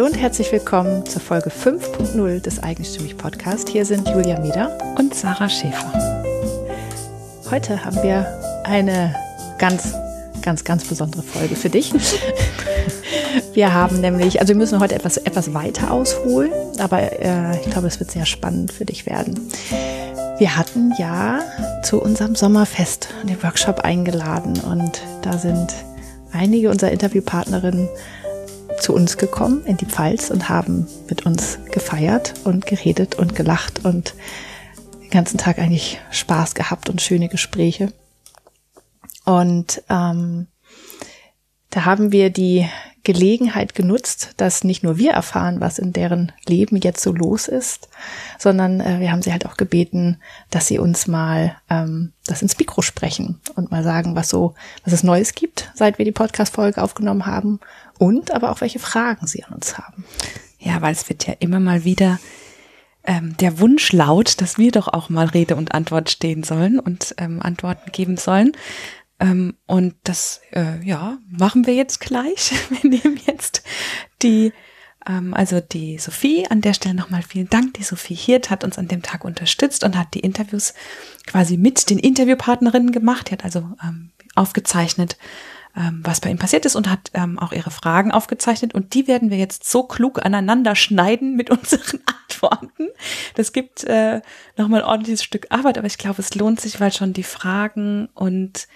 Hallo und herzlich willkommen zur Folge 5.0 des Eigenstimmig Podcast. Hier sind Julia Mieder und Sarah Schäfer. Heute haben wir eine ganz, ganz, ganz besondere Folge für dich. Wir haben nämlich, also wir müssen heute etwas, etwas weiter ausholen, aber äh, ich glaube, es wird sehr spannend für dich werden. Wir hatten ja zu unserem Sommerfest den Workshop eingeladen und da sind einige unserer Interviewpartnerinnen zu uns gekommen in die Pfalz und haben mit uns gefeiert und geredet und gelacht und den ganzen Tag eigentlich Spaß gehabt und schöne Gespräche. Und ähm, da haben wir die Gelegenheit genutzt, dass nicht nur wir erfahren, was in deren Leben jetzt so los ist, sondern äh, wir haben sie halt auch gebeten, dass sie uns mal ähm, das ins Mikro sprechen und mal sagen, was so, was es Neues gibt, seit wir die Podcast-Folge aufgenommen haben und aber auch welche Fragen sie an uns haben. Ja, weil es wird ja immer mal wieder ähm, der Wunsch laut, dass wir doch auch mal Rede und Antwort stehen sollen und ähm, Antworten geben sollen. Ähm, und das, äh, ja, machen wir jetzt gleich. Wir nehmen jetzt die, ähm, also die Sophie, an der Stelle nochmal vielen Dank. Die Sophie Hirt hat uns an dem Tag unterstützt und hat die Interviews quasi mit den Interviewpartnerinnen gemacht. Die hat also ähm, aufgezeichnet, ähm, was bei ihm passiert ist und hat ähm, auch ihre Fragen aufgezeichnet. Und die werden wir jetzt so klug aneinander schneiden mit unseren Antworten. Das gibt äh, nochmal ein ordentliches Stück Arbeit, aber ich glaube, es lohnt sich, weil schon die Fragen und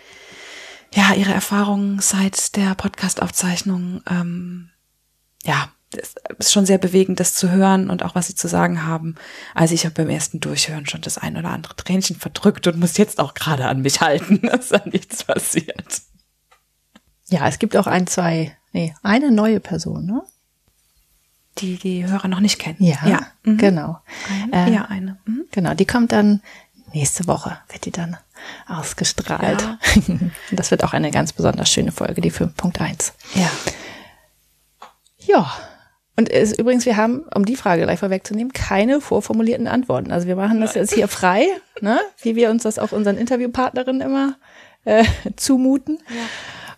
ja, ihre Erfahrungen seit der Podcast-Aufzeichnung, ähm, ja, es ist schon sehr bewegend, das zu hören und auch was sie zu sagen haben. Also ich habe beim ersten Durchhören schon das ein oder andere Tränchen verdrückt und muss jetzt auch gerade an mich halten, dass da nichts passiert. Ja, es gibt auch ein, zwei, nee, eine neue Person, ne? Die die Hörer noch nicht kennen. Ja, ja. Mhm. genau. Eine, äh, ja, eine. Mhm. Genau, die kommt dann nächste Woche, wird die dann ausgestrahlt. Ja. Das wird auch eine ganz besonders schöne Folge, die 5.1. Ja. Ja. Und es, übrigens, wir haben, um die Frage gleich vorwegzunehmen, keine vorformulierten Antworten. Also wir machen das jetzt hier frei, ne? wie wir uns das auch unseren Interviewpartnerinnen immer äh, zumuten. Ja.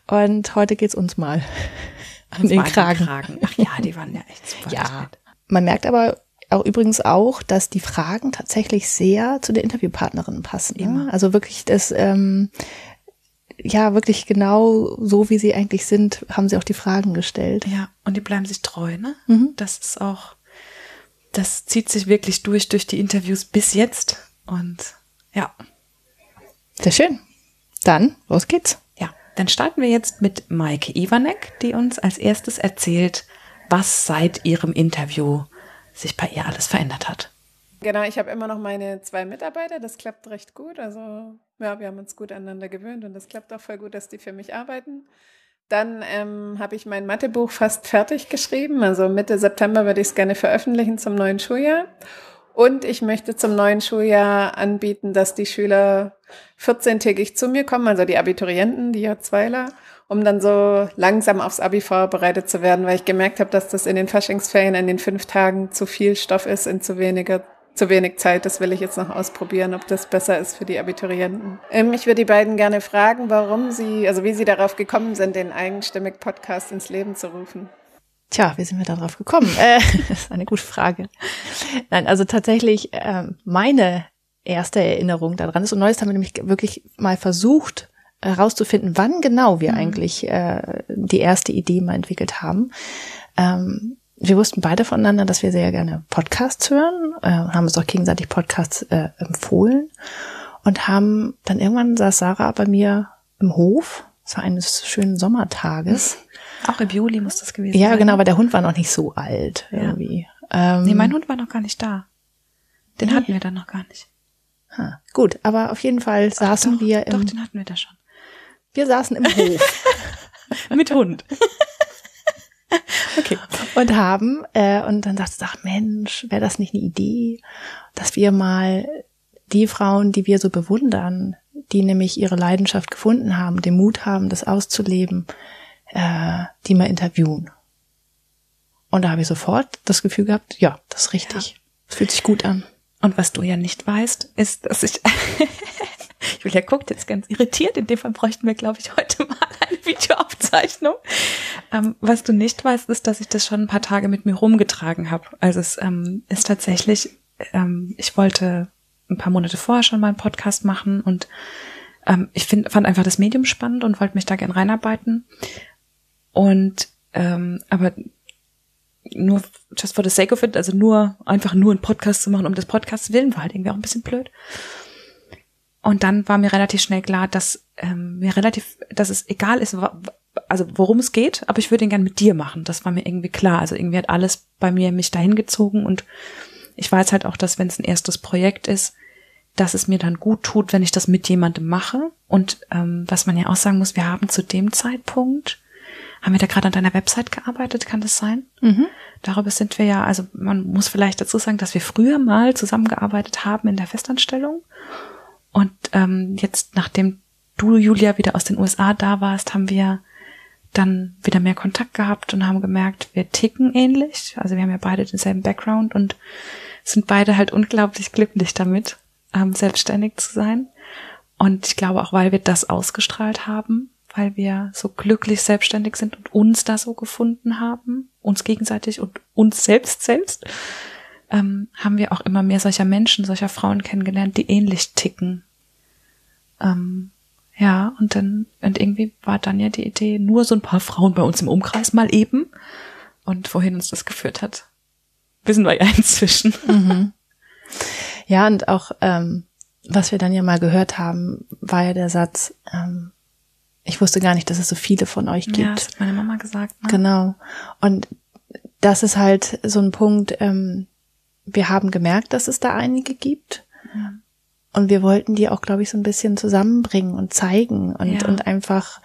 Und heute geht's uns mal an uns den Kragen. Kragen. Ach ja, die waren ja echt super. Ja. Man merkt aber auch übrigens auch, dass die Fragen tatsächlich sehr zu der Interviewpartnerin passen. Ne? Also wirklich das, ähm, ja, wirklich genau so, wie sie eigentlich sind, haben sie auch die Fragen gestellt. Ja, und die bleiben sich treu, ne? Mhm. Das ist auch, das zieht sich wirklich durch, durch die Interviews bis jetzt. Und ja. Sehr schön. Dann, los geht's. Dann starten wir jetzt mit Maike Iwanek, die uns als erstes erzählt, was seit ihrem Interview sich bei ihr alles verändert hat. Genau, ich habe immer noch meine zwei Mitarbeiter, das klappt recht gut. Also ja, wir haben uns gut aneinander gewöhnt und das klappt auch voll gut, dass die für mich arbeiten. Dann ähm, habe ich mein Mathebuch fast fertig geschrieben. Also Mitte September würde ich es gerne veröffentlichen zum neuen Schuljahr. Und ich möchte zum neuen Schuljahr anbieten, dass die Schüler 14-tägig zu mir kommen, also die Abiturienten, die J2ler, um dann so langsam aufs Abi vorbereitet zu werden, weil ich gemerkt habe, dass das in den Faschingsferien in den fünf Tagen zu viel Stoff ist in zu weniger zu wenig Zeit. Das will ich jetzt noch ausprobieren, ob das besser ist für die Abiturienten. Ähm, ich würde die beiden gerne fragen, warum sie, also wie sie darauf gekommen sind, den eigenstimmig Podcast ins Leben zu rufen. Tja, wie sind wir darauf gekommen? äh, das ist eine gute Frage. Nein, also tatsächlich äh, meine erste Erinnerung daran ist und Neues haben wir nämlich wirklich mal versucht, herauszufinden, wann genau wir mhm. eigentlich äh, die erste Idee mal entwickelt haben. Ähm, wir wussten beide voneinander, dass wir sehr gerne Podcasts hören, äh, haben uns auch gegenseitig Podcasts äh, empfohlen und haben dann irgendwann saß Sarah bei mir im Hof, es war eines schönen Sommertages. Auch im Juli muss das gewesen ja, sein. Ja, genau, aber der Hund war noch nicht so alt irgendwie. Ja. Ähm, nee, mein Hund war noch gar nicht da. Den nee. hatten wir dann noch gar nicht. Ha, gut, aber auf jeden Fall saßen doch, wir im. Doch, den hatten wir da schon. Wir saßen im Hof. Mit Hund. okay. Und haben, äh, und dann dachte ich, ach Mensch, wäre das nicht eine Idee, dass wir mal die Frauen, die wir so bewundern, die nämlich ihre Leidenschaft gefunden haben, den Mut haben, das auszuleben, äh, die mal interviewen. Und da habe ich sofort das Gefühl gehabt, ja, das ist richtig. Ja. Das fühlt sich gut an. Und was du ja nicht weißt, ist, dass ich Julia guckt jetzt ganz irritiert. In dem Fall bräuchten wir, glaube ich, heute mal eine Videoaufzeichnung. Ähm, was du nicht weißt, ist, dass ich das schon ein paar Tage mit mir rumgetragen habe. Also es ähm, ist tatsächlich, ähm, ich wollte ein paar Monate vorher schon mal einen Podcast machen und ähm, ich find, fand einfach das Medium spannend und wollte mich da gern reinarbeiten. Und ähm, aber nur just for the sake of it, also nur einfach nur einen Podcast zu machen, um des Podcasts willen, war halt irgendwie auch ein bisschen blöd. Und dann war mir relativ schnell klar, dass ähm, mir relativ, dass es egal ist, also worum es geht, aber ich würde ihn gern mit dir machen. Das war mir irgendwie klar. Also irgendwie hat alles bei mir mich dahin gezogen und ich weiß halt auch, dass wenn es ein erstes Projekt ist, dass es mir dann gut tut, wenn ich das mit jemandem mache. Und ähm, was man ja auch sagen muss, wir haben zu dem Zeitpunkt, haben wir da gerade an deiner Website gearbeitet, kann das sein? Mhm. Darüber sind wir ja, also man muss vielleicht dazu sagen, dass wir früher mal zusammengearbeitet haben in der Festanstellung und ähm, jetzt, nachdem du, Julia, wieder aus den USA da warst, haben wir dann wieder mehr Kontakt gehabt und haben gemerkt, wir ticken ähnlich. Also wir haben ja beide denselben Background und sind beide halt unglaublich glücklich damit, ähm, selbstständig zu sein. Und ich glaube auch, weil wir das ausgestrahlt haben, weil wir so glücklich selbstständig sind und uns da so gefunden haben, uns gegenseitig und uns selbst selbst, ähm, haben wir auch immer mehr solcher Menschen, solcher Frauen kennengelernt, die ähnlich ticken ähm, ja, und dann, und irgendwie war dann ja die Idee, nur so ein paar Frauen bei uns im Umkreis mal eben. Und wohin uns das geführt hat, wissen wir ja inzwischen. Mhm. Ja, und auch, ähm, was wir dann ja mal gehört haben, war ja der Satz, ähm, ich wusste gar nicht, dass es so viele von euch gibt. Ja, das hat meine Mama gesagt. Ne? Genau. Und das ist halt so ein Punkt, ähm, wir haben gemerkt, dass es da einige gibt. Ja. Und wir wollten die auch, glaube ich, so ein bisschen zusammenbringen und zeigen und, ja. und einfach,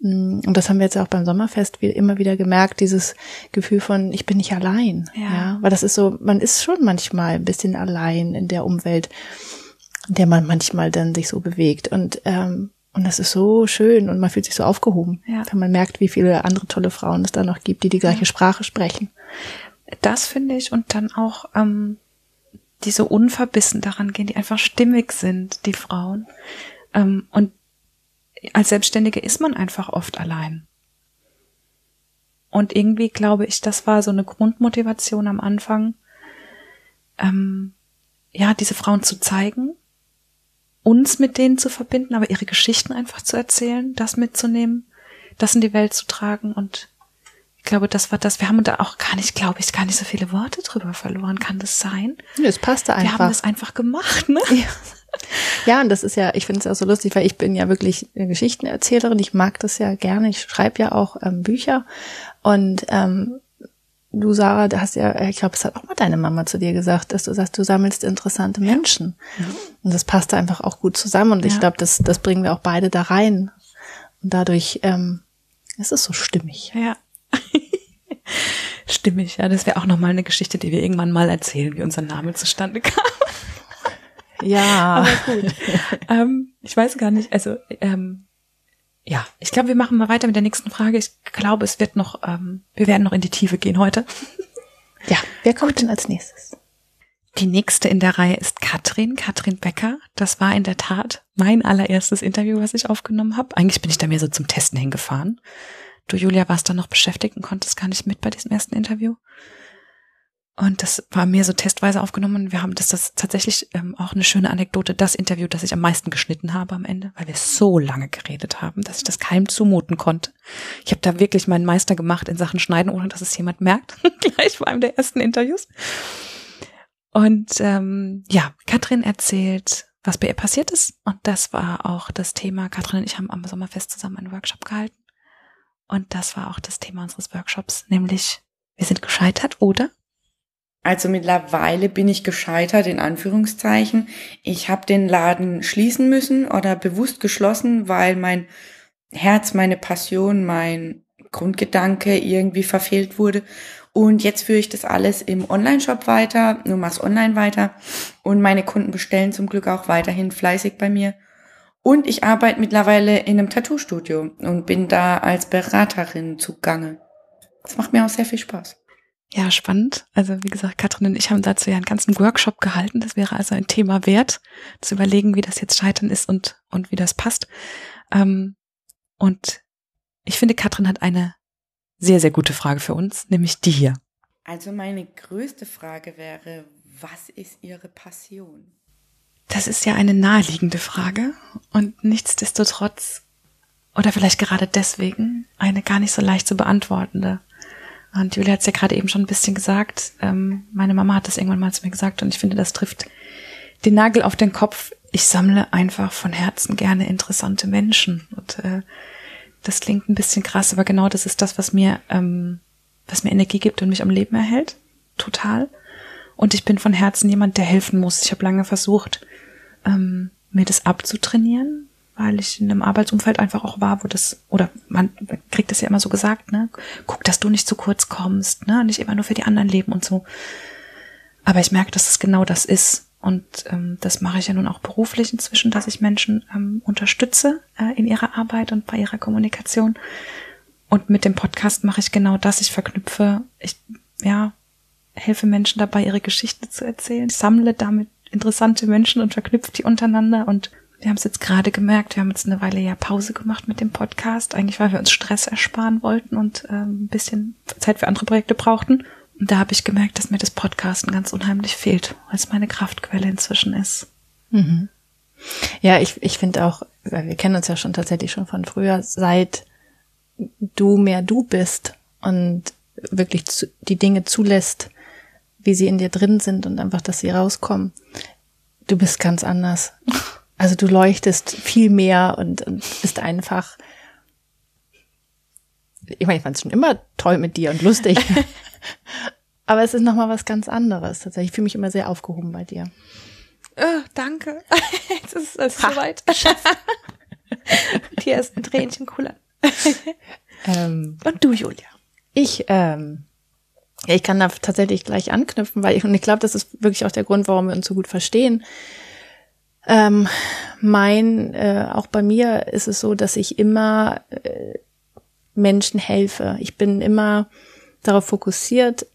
mm, und das haben wir jetzt auch beim Sommerfest immer wieder gemerkt, dieses Gefühl von, ich bin nicht allein. Ja. ja. Weil das ist so, man ist schon manchmal ein bisschen allein in der Umwelt, in der man manchmal dann sich so bewegt. Und, ähm, und das ist so schön und man fühlt sich so aufgehoben, ja. wenn man merkt, wie viele andere tolle Frauen es da noch gibt, die die gleiche ja. Sprache sprechen. Das finde ich und dann auch, ähm, die so unverbissen daran gehen, die einfach stimmig sind, die Frauen. Ähm, und als Selbstständige ist man einfach oft allein. Und irgendwie glaube ich, das war so eine Grundmotivation am Anfang, ähm, ja, diese Frauen zu zeigen, uns mit denen zu verbinden, aber ihre Geschichten einfach zu erzählen, das mitzunehmen, das in die Welt zu tragen und glaube, das war das. Wir haben da auch gar nicht, glaube ich, gar nicht so viele Worte drüber verloren. Kann das sein? Es passte einfach. Wir haben das einfach gemacht, ne? Ja. Ja, und das ist ja, ich finde es auch so lustig, weil ich bin ja wirklich eine Geschichtenerzählerin. Ich mag das ja gerne. Ich schreibe ja auch ähm, Bücher. Und ähm, du, Sarah, du hast ja, ich glaube, es hat auch mal deine Mama zu dir gesagt, dass du sagst, du sammelst interessante Menschen. Ja. Und das passt einfach auch gut zusammen. Und ja. ich glaube, das, das bringen wir auch beide da rein. Und dadurch ähm, ist es so stimmig. Ja. Stimmig, ja. Das wäre auch nochmal eine Geschichte, die wir irgendwann mal erzählen, wie unser Name zustande kam. Ja. Aber gut. ähm, ich weiß gar nicht, also ähm, ja, ich glaube, wir machen mal weiter mit der nächsten Frage. Ich glaube, es wird noch, ähm, wir werden noch in die Tiefe gehen heute. Ja, wer kommt denn als nächstes? Die nächste in der Reihe ist Katrin, Katrin Becker. Das war in der Tat mein allererstes Interview, was ich aufgenommen habe. Eigentlich bin ich da mehr so zum Testen hingefahren. Du, Julia, warst da noch beschäftigt und konntest gar nicht mit bei diesem ersten Interview. Und das war mir so testweise aufgenommen. Wir haben das, das tatsächlich ähm, auch eine schöne Anekdote, das Interview, das ich am meisten geschnitten habe am Ende, weil wir so lange geredet haben, dass ich das keinem zumuten konnte. Ich habe da wirklich meinen Meister gemacht in Sachen Schneiden, ohne dass es jemand merkt, gleich bei einem der ersten Interviews. Und ähm, ja, Katrin erzählt, was bei ihr passiert ist. Und das war auch das Thema. Katrin und ich haben am Sommerfest zusammen einen Workshop gehalten. Und das war auch das Thema unseres Workshops, nämlich wir sind gescheitert, oder? Also mittlerweile bin ich gescheitert in Anführungszeichen. Ich habe den Laden schließen müssen oder bewusst geschlossen, weil mein Herz, meine Passion, mein Grundgedanke irgendwie verfehlt wurde. Und jetzt führe ich das alles im Online-Shop weiter, nur mach's online weiter. Und meine Kunden bestellen zum Glück auch weiterhin fleißig bei mir. Und ich arbeite mittlerweile in einem Tattoo-Studio und bin da als Beraterin zugange. Das macht mir auch sehr viel Spaß. Ja, spannend. Also wie gesagt, Katrin und ich haben dazu ja einen ganzen Workshop gehalten. Das wäre also ein Thema wert, zu überlegen, wie das jetzt scheitern ist und, und wie das passt. Ähm, und Ich finde, Katrin hat eine sehr, sehr gute Frage für uns, nämlich die hier. Also meine größte Frage wäre, was ist Ihre Passion? Das ist ja eine naheliegende Frage und nichtsdestotrotz oder vielleicht gerade deswegen eine gar nicht so leicht zu beantwortende. Und Julia hat es ja gerade eben schon ein bisschen gesagt. Ähm, meine Mama hat das irgendwann mal zu mir gesagt und ich finde, das trifft den Nagel auf den Kopf. Ich sammle einfach von Herzen gerne interessante Menschen. Und äh, das klingt ein bisschen krass, aber genau das ist das, was mir, ähm, was mir Energie gibt und mich am Leben erhält. Total. Und ich bin von Herzen jemand, der helfen muss. Ich habe lange versucht, ähm, mir das abzutrainieren, weil ich in einem Arbeitsumfeld einfach auch war, wo das, oder man kriegt das ja immer so gesagt, ne? Guck, dass du nicht zu kurz kommst, ne? Nicht immer nur für die anderen leben und so. Aber ich merke, dass es genau das ist. Und ähm, das mache ich ja nun auch beruflich inzwischen, dass ich Menschen ähm, unterstütze äh, in ihrer Arbeit und bei ihrer Kommunikation. Und mit dem Podcast mache ich genau das. Ich verknüpfe, ich ja, helfe Menschen dabei, ihre Geschichte zu erzählen. Ich sammle damit interessante Menschen und verknüpfe die untereinander. Und wir haben es jetzt gerade gemerkt, wir haben jetzt eine Weile ja Pause gemacht mit dem Podcast. Eigentlich, weil wir uns Stress ersparen wollten und ähm, ein bisschen Zeit für andere Projekte brauchten. Und da habe ich gemerkt, dass mir das Podcasten ganz unheimlich fehlt, weil es meine Kraftquelle inzwischen ist. Mhm. Ja, ich, ich finde auch, weil wir kennen uns ja schon tatsächlich schon von früher, seit du mehr du bist und wirklich zu, die Dinge zulässt, wie sie in dir drin sind und einfach, dass sie rauskommen. Du bist ganz anders. Also du leuchtest viel mehr und, und bist einfach. Ich meine, ich fand es schon immer toll mit dir und lustig. Aber es ist nochmal was ganz anderes. Tatsächlich, ich fühle mich immer sehr aufgehoben bei dir. Oh, danke. Jetzt ist es soweit. Die ersten Tränchen kullern. ähm, und du, Julia? Ich ähm, ja, ich kann da tatsächlich gleich anknüpfen, weil ich, und ich glaube, das ist wirklich auch der Grund, warum wir uns so gut verstehen. Ähm, mein, äh, auch bei mir ist es so, dass ich immer äh, Menschen helfe. Ich bin immer darauf fokussiert,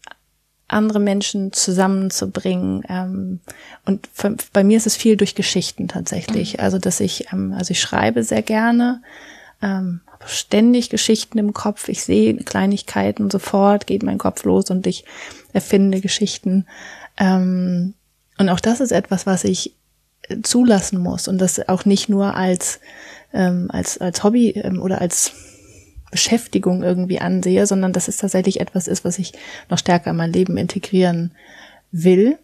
andere Menschen zusammenzubringen. Ähm, und für, bei mir ist es viel durch Geschichten tatsächlich. Mhm. Also dass ich, ähm, also ich schreibe sehr gerne. Ähm, ständig Geschichten im Kopf. Ich sehe Kleinigkeiten und sofort geht mein Kopf los und ich erfinde Geschichten. Ähm, und auch das ist etwas, was ich zulassen muss und das auch nicht nur als ähm, als als Hobby ähm, oder als Beschäftigung irgendwie ansehe, sondern dass es tatsächlich etwas ist, was ich noch stärker in mein Leben integrieren will.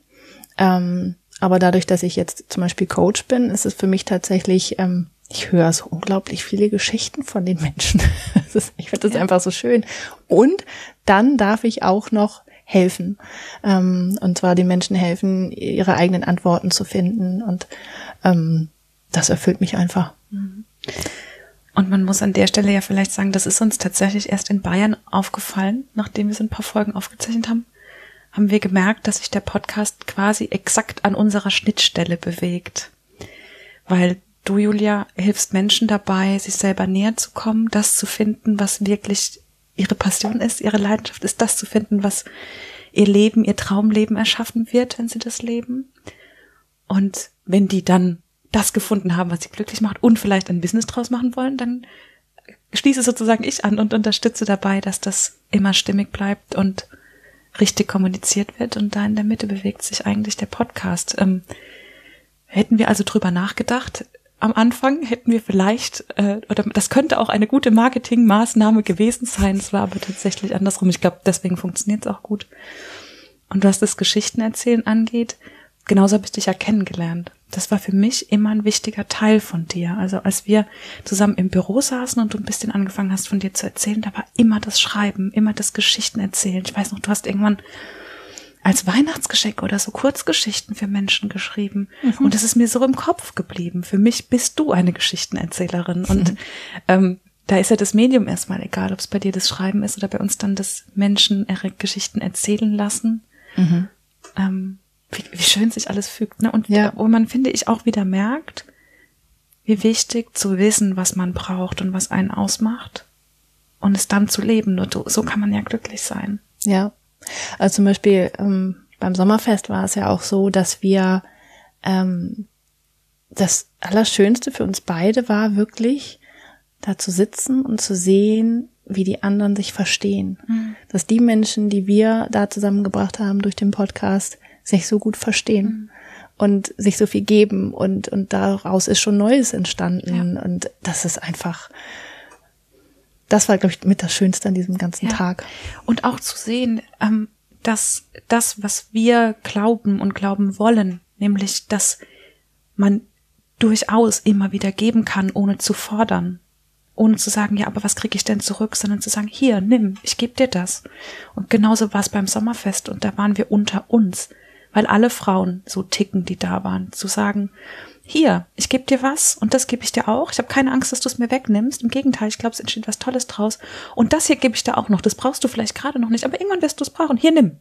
Ähm, aber dadurch, dass ich jetzt zum Beispiel Coach bin, ist es für mich tatsächlich ähm, ich höre so unglaublich viele Geschichten von den Menschen. Ist, ich finde das einfach so schön. Und dann darf ich auch noch helfen. Ähm, und zwar den Menschen helfen, ihre eigenen Antworten zu finden. Und ähm, das erfüllt mich einfach. Und man muss an der Stelle ja vielleicht sagen, das ist uns tatsächlich erst in Bayern aufgefallen, nachdem wir so ein paar Folgen aufgezeichnet haben, haben wir gemerkt, dass sich der Podcast quasi exakt an unserer Schnittstelle bewegt. Weil Du, Julia, hilfst Menschen dabei, sich selber näher zu kommen, das zu finden, was wirklich ihre Passion ist, ihre Leidenschaft ist, das zu finden, was ihr Leben, ihr Traumleben erschaffen wird, wenn sie das leben. Und wenn die dann das gefunden haben, was sie glücklich macht und vielleicht ein Business draus machen wollen, dann schließe sozusagen ich an und unterstütze dabei, dass das immer stimmig bleibt und richtig kommuniziert wird und da in der Mitte bewegt sich eigentlich der Podcast. Ähm, hätten wir also drüber nachgedacht, am Anfang hätten wir vielleicht, äh, oder das könnte auch eine gute Marketingmaßnahme gewesen sein. Es war aber tatsächlich andersrum. Ich glaube, deswegen funktioniert es auch gut. Und was das Geschichtenerzählen angeht, genauso habe ich dich ja kennengelernt. Das war für mich immer ein wichtiger Teil von dir. Also als wir zusammen im Büro saßen und du ein bisschen angefangen hast von dir zu erzählen, da war immer das Schreiben, immer das Geschichtenerzählen. Ich weiß noch, du hast irgendwann als Weihnachtsgeschenk oder so Kurzgeschichten für Menschen geschrieben. Mhm. Und es ist mir so im Kopf geblieben. Für mich bist du eine Geschichtenerzählerin. Und ähm, da ist ja das Medium erstmal egal, ob es bei dir das Schreiben ist oder bei uns dann das Menschen ihre Geschichten erzählen lassen. Mhm. Ähm, wie, wie, schön sich alles fügt. Ne? Und ja. wo man, finde ich, auch wieder merkt, wie wichtig zu wissen, was man braucht und was einen ausmacht und es dann zu leben. Nur so kann man ja glücklich sein. Ja, also zum Beispiel ähm, beim Sommerfest war es ja auch so, dass wir ähm, das Allerschönste für uns beide war wirklich, da zu sitzen und zu sehen, wie die anderen sich verstehen. Mhm. Dass die Menschen, die wir da zusammengebracht haben durch den Podcast, sich so gut verstehen. Mhm. Und sich so viel geben und, und daraus ist schon Neues entstanden. Ja. Und das ist einfach, das war, glaube ich, mit das Schönste an diesem ganzen ja. Tag. Und auch zu sehen, ähm, dass das, was wir glauben und glauben wollen, nämlich, dass man durchaus immer wieder geben kann, ohne zu fordern. Ohne zu sagen, ja, aber was kriege ich denn zurück, sondern zu sagen, hier, nimm, ich gebe dir das. Und genauso war es beim Sommerfest und da waren wir unter uns, weil alle Frauen so ticken, die da waren, zu sagen, hier, ich gebe dir was und das gebe ich dir auch. Ich habe keine Angst, dass du es mir wegnimmst. Im Gegenteil, ich glaube, es entsteht was Tolles draus. Und das hier gebe ich dir auch noch. Das brauchst du vielleicht gerade noch nicht, aber irgendwann wirst du es brauchen. Hier, nimm.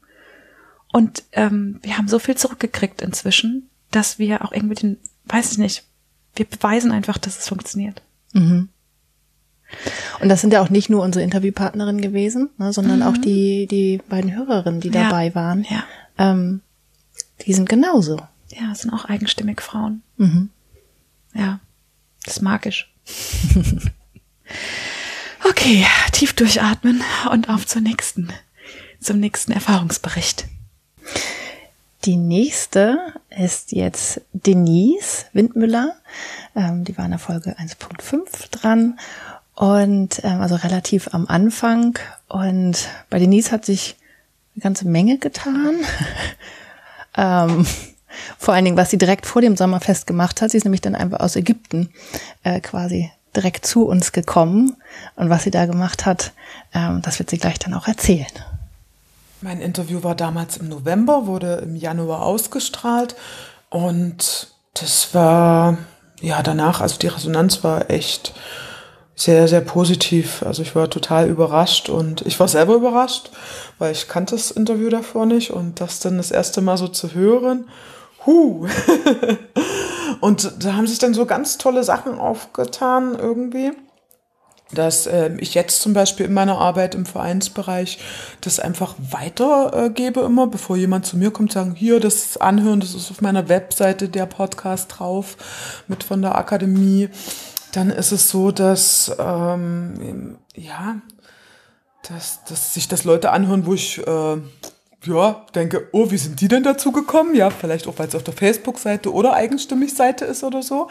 Und ähm, wir haben so viel zurückgekriegt inzwischen, dass wir auch irgendwie den, weiß ich nicht, wir beweisen einfach, dass es funktioniert. Mhm. Und das sind ja auch nicht nur unsere Interviewpartnerinnen gewesen, ne, sondern mhm. auch die, die beiden Hörerinnen, die ja. dabei waren. Ja. Ähm, die sind genauso. Ja, sind auch eigenstimmig Frauen. Mhm. Ja, das ist magisch. okay, tief durchatmen und auf zur nächsten, zum nächsten Erfahrungsbericht. Die nächste ist jetzt Denise Windmüller. Ähm, die war in der Folge 1.5 dran und ähm, also relativ am Anfang. Und bei Denise hat sich eine ganze Menge getan. ähm, vor allen Dingen, was sie direkt vor dem Sommerfest gemacht hat. Sie ist nämlich dann einfach aus Ägypten äh, quasi direkt zu uns gekommen. Und was sie da gemacht hat, ähm, das wird sie gleich dann auch erzählen. Mein Interview war damals im November, wurde im Januar ausgestrahlt und das war ja danach, also die Resonanz war echt sehr, sehr positiv. Also ich war total überrascht und ich war selber überrascht, weil ich kannte das Interview davor nicht und das dann das erste Mal so zu hören, huh. und da haben sich dann so ganz tolle Sachen aufgetan irgendwie dass äh, ich jetzt zum Beispiel in meiner Arbeit im Vereinsbereich das einfach weitergebe äh, immer, bevor jemand zu mir kommt, sagen, hier, das anhören, das ist auf meiner Webseite der Podcast drauf mit von der Akademie. Dann ist es so, dass ähm, ja, dass, dass sich das Leute anhören, wo ich äh, ja, denke, oh, wie sind die denn dazu gekommen? Ja, vielleicht auch, weil es auf der Facebook-Seite oder Eigenstimmig-Seite ist oder so.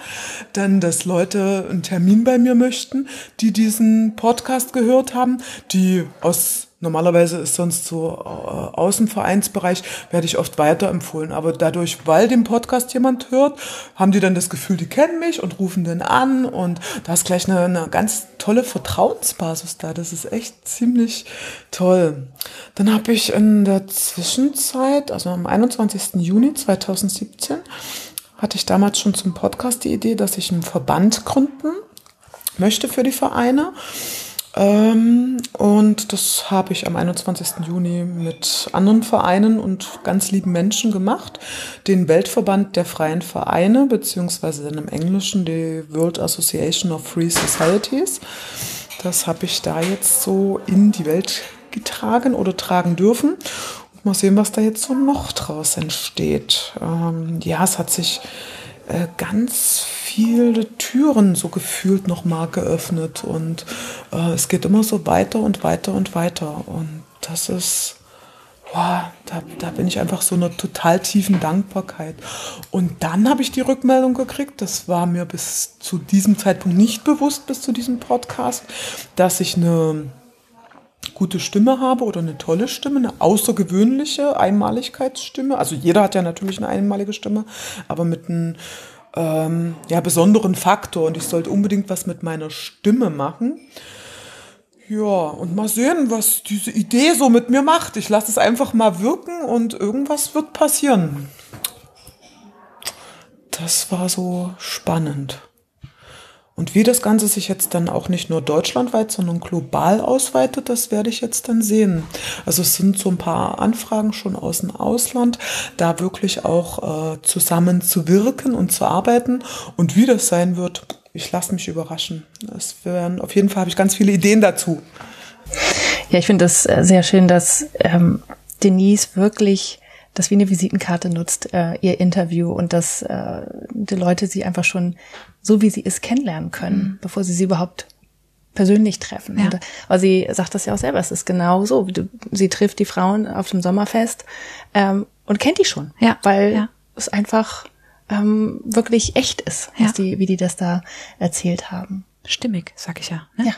Dann, dass Leute einen Termin bei mir möchten, die diesen Podcast gehört haben, die aus Normalerweise ist sonst so äh, Außenvereinsbereich, werde ich oft weiterempfohlen. Aber dadurch, weil den Podcast jemand hört, haben die dann das Gefühl, die kennen mich und rufen dann an. Und da ist gleich eine, eine ganz tolle Vertrauensbasis da. Das ist echt ziemlich toll. Dann habe ich in der Zwischenzeit, also am 21. Juni 2017, hatte ich damals schon zum Podcast die Idee, dass ich einen Verband gründen möchte für die Vereine. Ähm, und das habe ich am 21. Juni mit anderen Vereinen und ganz lieben Menschen gemacht. Den Weltverband der freien Vereine, beziehungsweise dann im Englischen die World Association of Free Societies. Das habe ich da jetzt so in die Welt getragen oder tragen dürfen. Und mal sehen, was da jetzt so noch draus entsteht. Ähm, ja, es hat sich äh, ganz viele Türen so gefühlt nochmal geöffnet und äh, es geht immer so weiter und weiter und weiter und das ist, wow, da, da bin ich einfach so einer total tiefen Dankbarkeit. Und dann habe ich die Rückmeldung gekriegt, das war mir bis zu diesem Zeitpunkt nicht bewusst, bis zu diesem Podcast, dass ich eine gute Stimme habe oder eine tolle Stimme, eine außergewöhnliche Einmaligkeitsstimme. Also jeder hat ja natürlich eine einmalige Stimme, aber mit einem ähm, ja, besonderen Faktor und ich sollte unbedingt was mit meiner Stimme machen. Ja, und mal sehen, was diese Idee so mit mir macht. Ich lasse es einfach mal wirken und irgendwas wird passieren. Das war so spannend. Und wie das Ganze sich jetzt dann auch nicht nur deutschlandweit, sondern global ausweitet, das werde ich jetzt dann sehen. Also es sind so ein paar Anfragen schon aus dem Ausland, da wirklich auch äh, zusammen zu wirken und zu arbeiten. Und wie das sein wird, ich lasse mich überraschen. Es werden, auf jeden Fall habe ich ganz viele Ideen dazu. Ja, ich finde das sehr schön, dass ähm, Denise wirklich das wie eine Visitenkarte nutzt, äh, ihr Interview und dass äh, die Leute sie einfach schon so, wie sie ist, kennenlernen können, mhm. bevor sie sie überhaupt persönlich treffen. Ja. Und, aber sie sagt das ja auch selber, es ist genau so. Sie trifft die Frauen auf dem Sommerfest ähm, und kennt die schon, Ja, weil ja. es einfach ähm, wirklich echt ist, Ja. die, wie die das da erzählt haben. Stimmig, sag ich ja. Ne? Ja.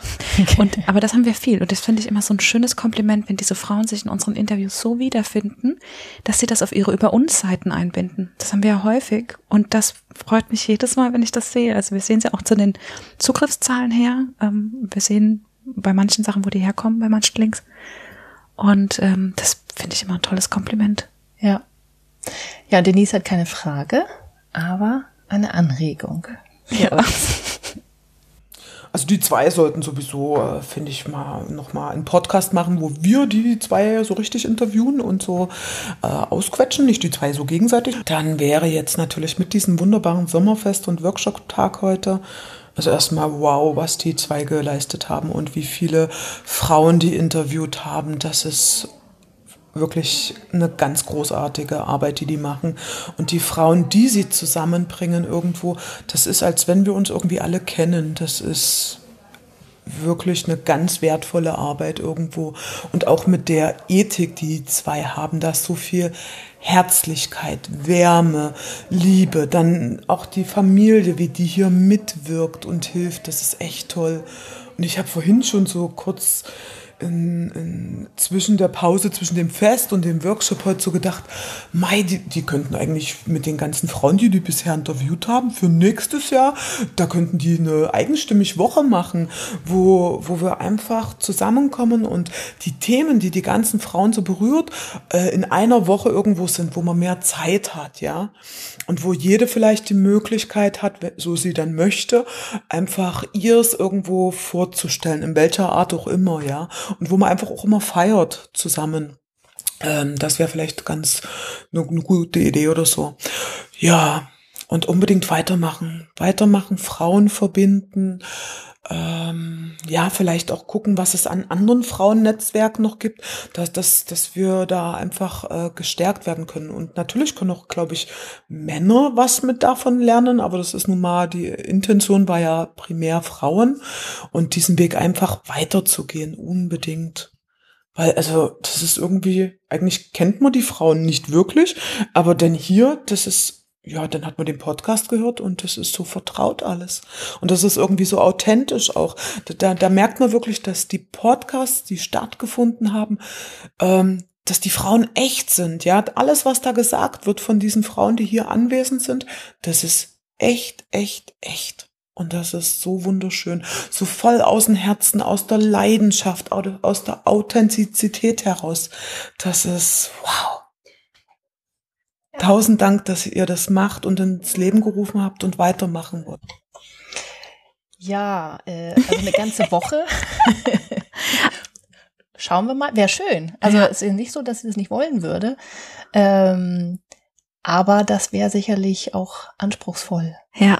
Und, aber das haben wir viel. Und das finde ich immer so ein schönes Kompliment, wenn diese Frauen sich in unseren Interviews so wiederfinden, dass sie das auf ihre Über uns Seiten einbinden. Das haben wir ja häufig. Und das freut mich jedes Mal, wenn ich das sehe. Also wir sehen ja auch zu den Zugriffszahlen her. Ähm, wir sehen bei manchen Sachen, wo die herkommen, bei manchen Links. Und ähm, das finde ich immer ein tolles Kompliment. Ja. Ja, Denise hat keine Frage, aber eine Anregung. für uns. Also die zwei sollten sowieso, äh, finde ich, mal nochmal einen Podcast machen, wo wir die zwei so richtig interviewen und so äh, ausquetschen, nicht die zwei so gegenseitig. Dann wäre jetzt natürlich mit diesem wunderbaren Sommerfest und Workshop-Tag heute, also erstmal wow, was die zwei geleistet haben und wie viele Frauen die interviewt haben. Das ist wirklich eine ganz großartige Arbeit, die die machen. Und die Frauen, die sie zusammenbringen irgendwo, das ist, als wenn wir uns irgendwie alle kennen. Das ist wirklich eine ganz wertvolle Arbeit irgendwo. Und auch mit der Ethik, die die zwei haben, da ist so viel Herzlichkeit, Wärme, Liebe, dann auch die Familie, wie die hier mitwirkt und hilft, das ist echt toll. Und ich habe vorhin schon so kurz in, in, zwischen der Pause, zwischen dem Fest und dem Workshop heute so gedacht, Mai, die, die könnten eigentlich mit den ganzen Frauen, die die bisher interviewt haben, für nächstes Jahr, da könnten die eine eigenstimmig Woche machen, wo, wo wir einfach zusammenkommen und die Themen, die die ganzen Frauen so berührt, äh, in einer Woche irgendwo sind, wo man mehr Zeit hat, ja. Und wo jede vielleicht die Möglichkeit hat, so sie dann möchte, einfach ihrs irgendwo vorzustellen, in welcher Art auch immer, ja und wo man einfach auch immer feiert zusammen. Ähm, das wäre vielleicht ganz eine, eine gute Idee oder so. Ja, und unbedingt weitermachen. Weitermachen, Frauen verbinden. Ähm, ja, vielleicht auch gucken, was es an anderen Frauennetzwerken noch gibt, dass, dass, dass wir da einfach äh, gestärkt werden können. Und natürlich können auch, glaube ich, Männer was mit davon lernen, aber das ist nun mal, die Intention war ja primär Frauen und diesen Weg einfach weiterzugehen, unbedingt. Weil, also, das ist irgendwie, eigentlich kennt man die Frauen nicht wirklich, aber denn hier, das ist ja, dann hat man den Podcast gehört und das ist so vertraut alles. Und das ist irgendwie so authentisch auch. Da, da merkt man wirklich, dass die Podcasts, die stattgefunden haben, ähm, dass die Frauen echt sind. Ja, alles, was da gesagt wird von diesen Frauen, die hier anwesend sind, das ist echt, echt, echt. Und das ist so wunderschön, so voll aus dem Herzen, aus der Leidenschaft, aus der Authentizität heraus. Das ist wow. Tausend Dank, dass ihr das macht und ins Leben gerufen habt und weitermachen wollt. Ja, äh, also eine ganze Woche. Schauen wir mal. Wäre schön. Also Ja. es ist nicht so, dass ich das nicht wollen würde. Ähm, aber das wäre sicherlich auch anspruchsvoll. Ja.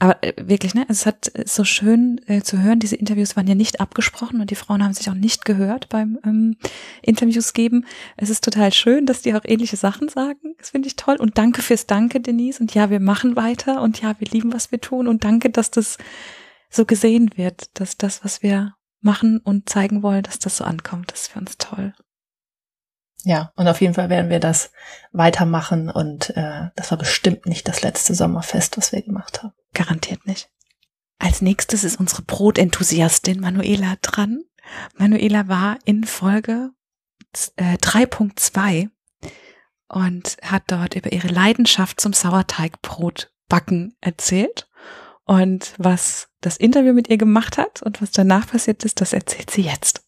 Aber äh, wirklich, ne? Es hat äh, so schön äh, zu hören, diese Interviews waren ja nicht abgesprochen und die Frauen haben sich auch nicht gehört beim ähm, Interviews geben. Es ist total schön, dass die auch ähnliche Sachen sagen. Das finde ich toll. Und danke fürs Danke, Denise. Und ja, wir machen weiter und ja, wir lieben, was wir tun. Und danke, dass das so gesehen wird, dass das, was wir machen und zeigen wollen, dass das so ankommt. Das ist für uns toll. Ja, und auf jeden Fall werden wir das weitermachen und äh, das war bestimmt nicht das letzte Sommerfest, was wir gemacht haben. Garantiert nicht. Als nächstes ist unsere Brotenthusiastin Manuela dran. Manuela war in Folge äh, 3.2 und hat dort über ihre Leidenschaft zum Sauerteigbrotbacken erzählt. Und was das Interview mit ihr gemacht hat und was danach passiert ist, das erzählt sie jetzt.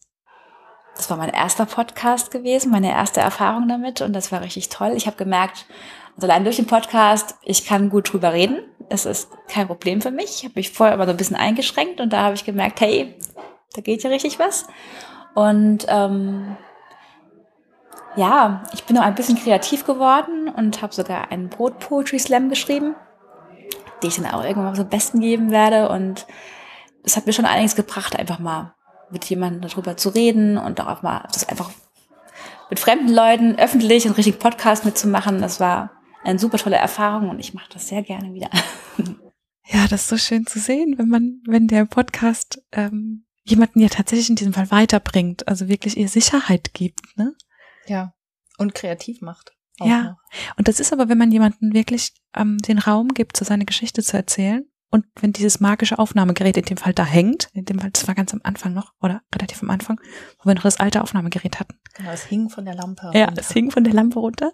Das war mein erster Podcast gewesen, meine erste Erfahrung damit und das war richtig toll. Ich habe gemerkt, also allein durch den Podcast, ich kann gut drüber reden. Es ist kein Problem für mich. Ich habe mich vorher immer so ein bisschen eingeschränkt und da habe ich gemerkt, hey, da geht ja richtig was. Und ähm, ja, ich bin noch ein bisschen kreativ geworden und habe sogar einen Brot-Poetry-Slam geschrieben, die ich dann auch irgendwann mal zum Besten geben werde. Und es hat mir schon einiges gebracht, einfach mal mit jemandem darüber zu reden und auch mal das einfach mit fremden Leuten öffentlich einen richtigen Podcast mitzumachen. Das war eine super tolle Erfahrung und ich mache das sehr gerne wieder. Ja, das ist so schön zu sehen, wenn man, wenn der Podcast ähm, jemanden ja tatsächlich in diesem Fall weiterbringt, also wirklich ihr Sicherheit gibt, ne? Ja. Und kreativ macht. auch Ja. noch. Und das ist aber, wenn man jemanden wirklich ähm, den Raum gibt, so seine Geschichte zu erzählen. Und wenn dieses magische Aufnahmegerät in dem Fall da hängt, in dem Fall, das war ganz am Anfang noch, oder relativ am Anfang, wo wir noch das alte Aufnahmegerät hatten. Genau, es hing von der Lampe. Ja, runter. es hing von der Lampe runter.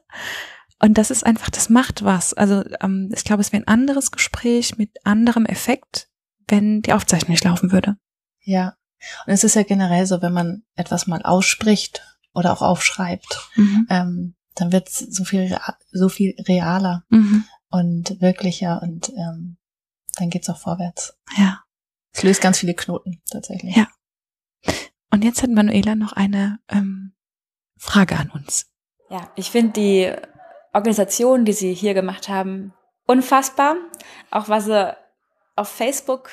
Und das ist einfach, das macht was. Also ähm, ich glaube, es wäre ein anderes Gespräch mit anderem Effekt, wenn die Aufzeichnung nicht laufen würde. Ja. Und es ist ja generell so, wenn man etwas mal ausspricht oder auch aufschreibt, Mhm. ähm, dann wird es so viel, so viel realer Mhm. und wirklicher und ähm, dann geht's auch vorwärts. Ja. Es löst ganz viele Knoten tatsächlich. Ja. Und jetzt hat Manuela noch eine ähm, Frage an uns. Ja, ich finde die Organisation, die sie hier gemacht haben, unfassbar. Auch was sie auf Facebook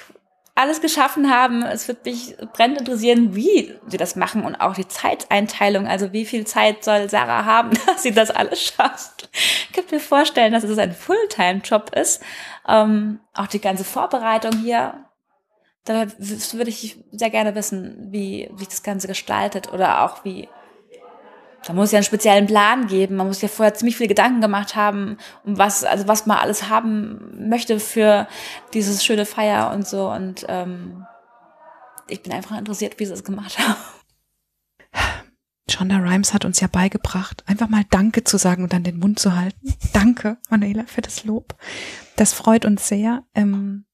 alles geschaffen haben. Es wird mich brennend interessieren, wie sie das machen und auch die Zeiteinteilung. Also wie viel Zeit soll Sarah haben, dass sie das alles schafft. Ich kann mir vorstellen, dass es ein Fulltime-Job ist. Ähm, auch die ganze Vorbereitung hier. Da würde ich sehr gerne wissen, wie wie sich das Ganze gestaltet oder auch wie da muss ja einen speziellen Plan geben. Man muss ja vorher ziemlich viele Gedanken gemacht haben, um was, also was man alles haben möchte für dieses schöne Feier und so. Und ähm, ich bin einfach interessiert, wie sie es gemacht haben. Shonda Rhimes hat uns ja beigebracht, einfach mal Danke zu sagen und dann den Mund zu halten. Danke, Manuela, für das Lob. Das freut uns sehr, ähm,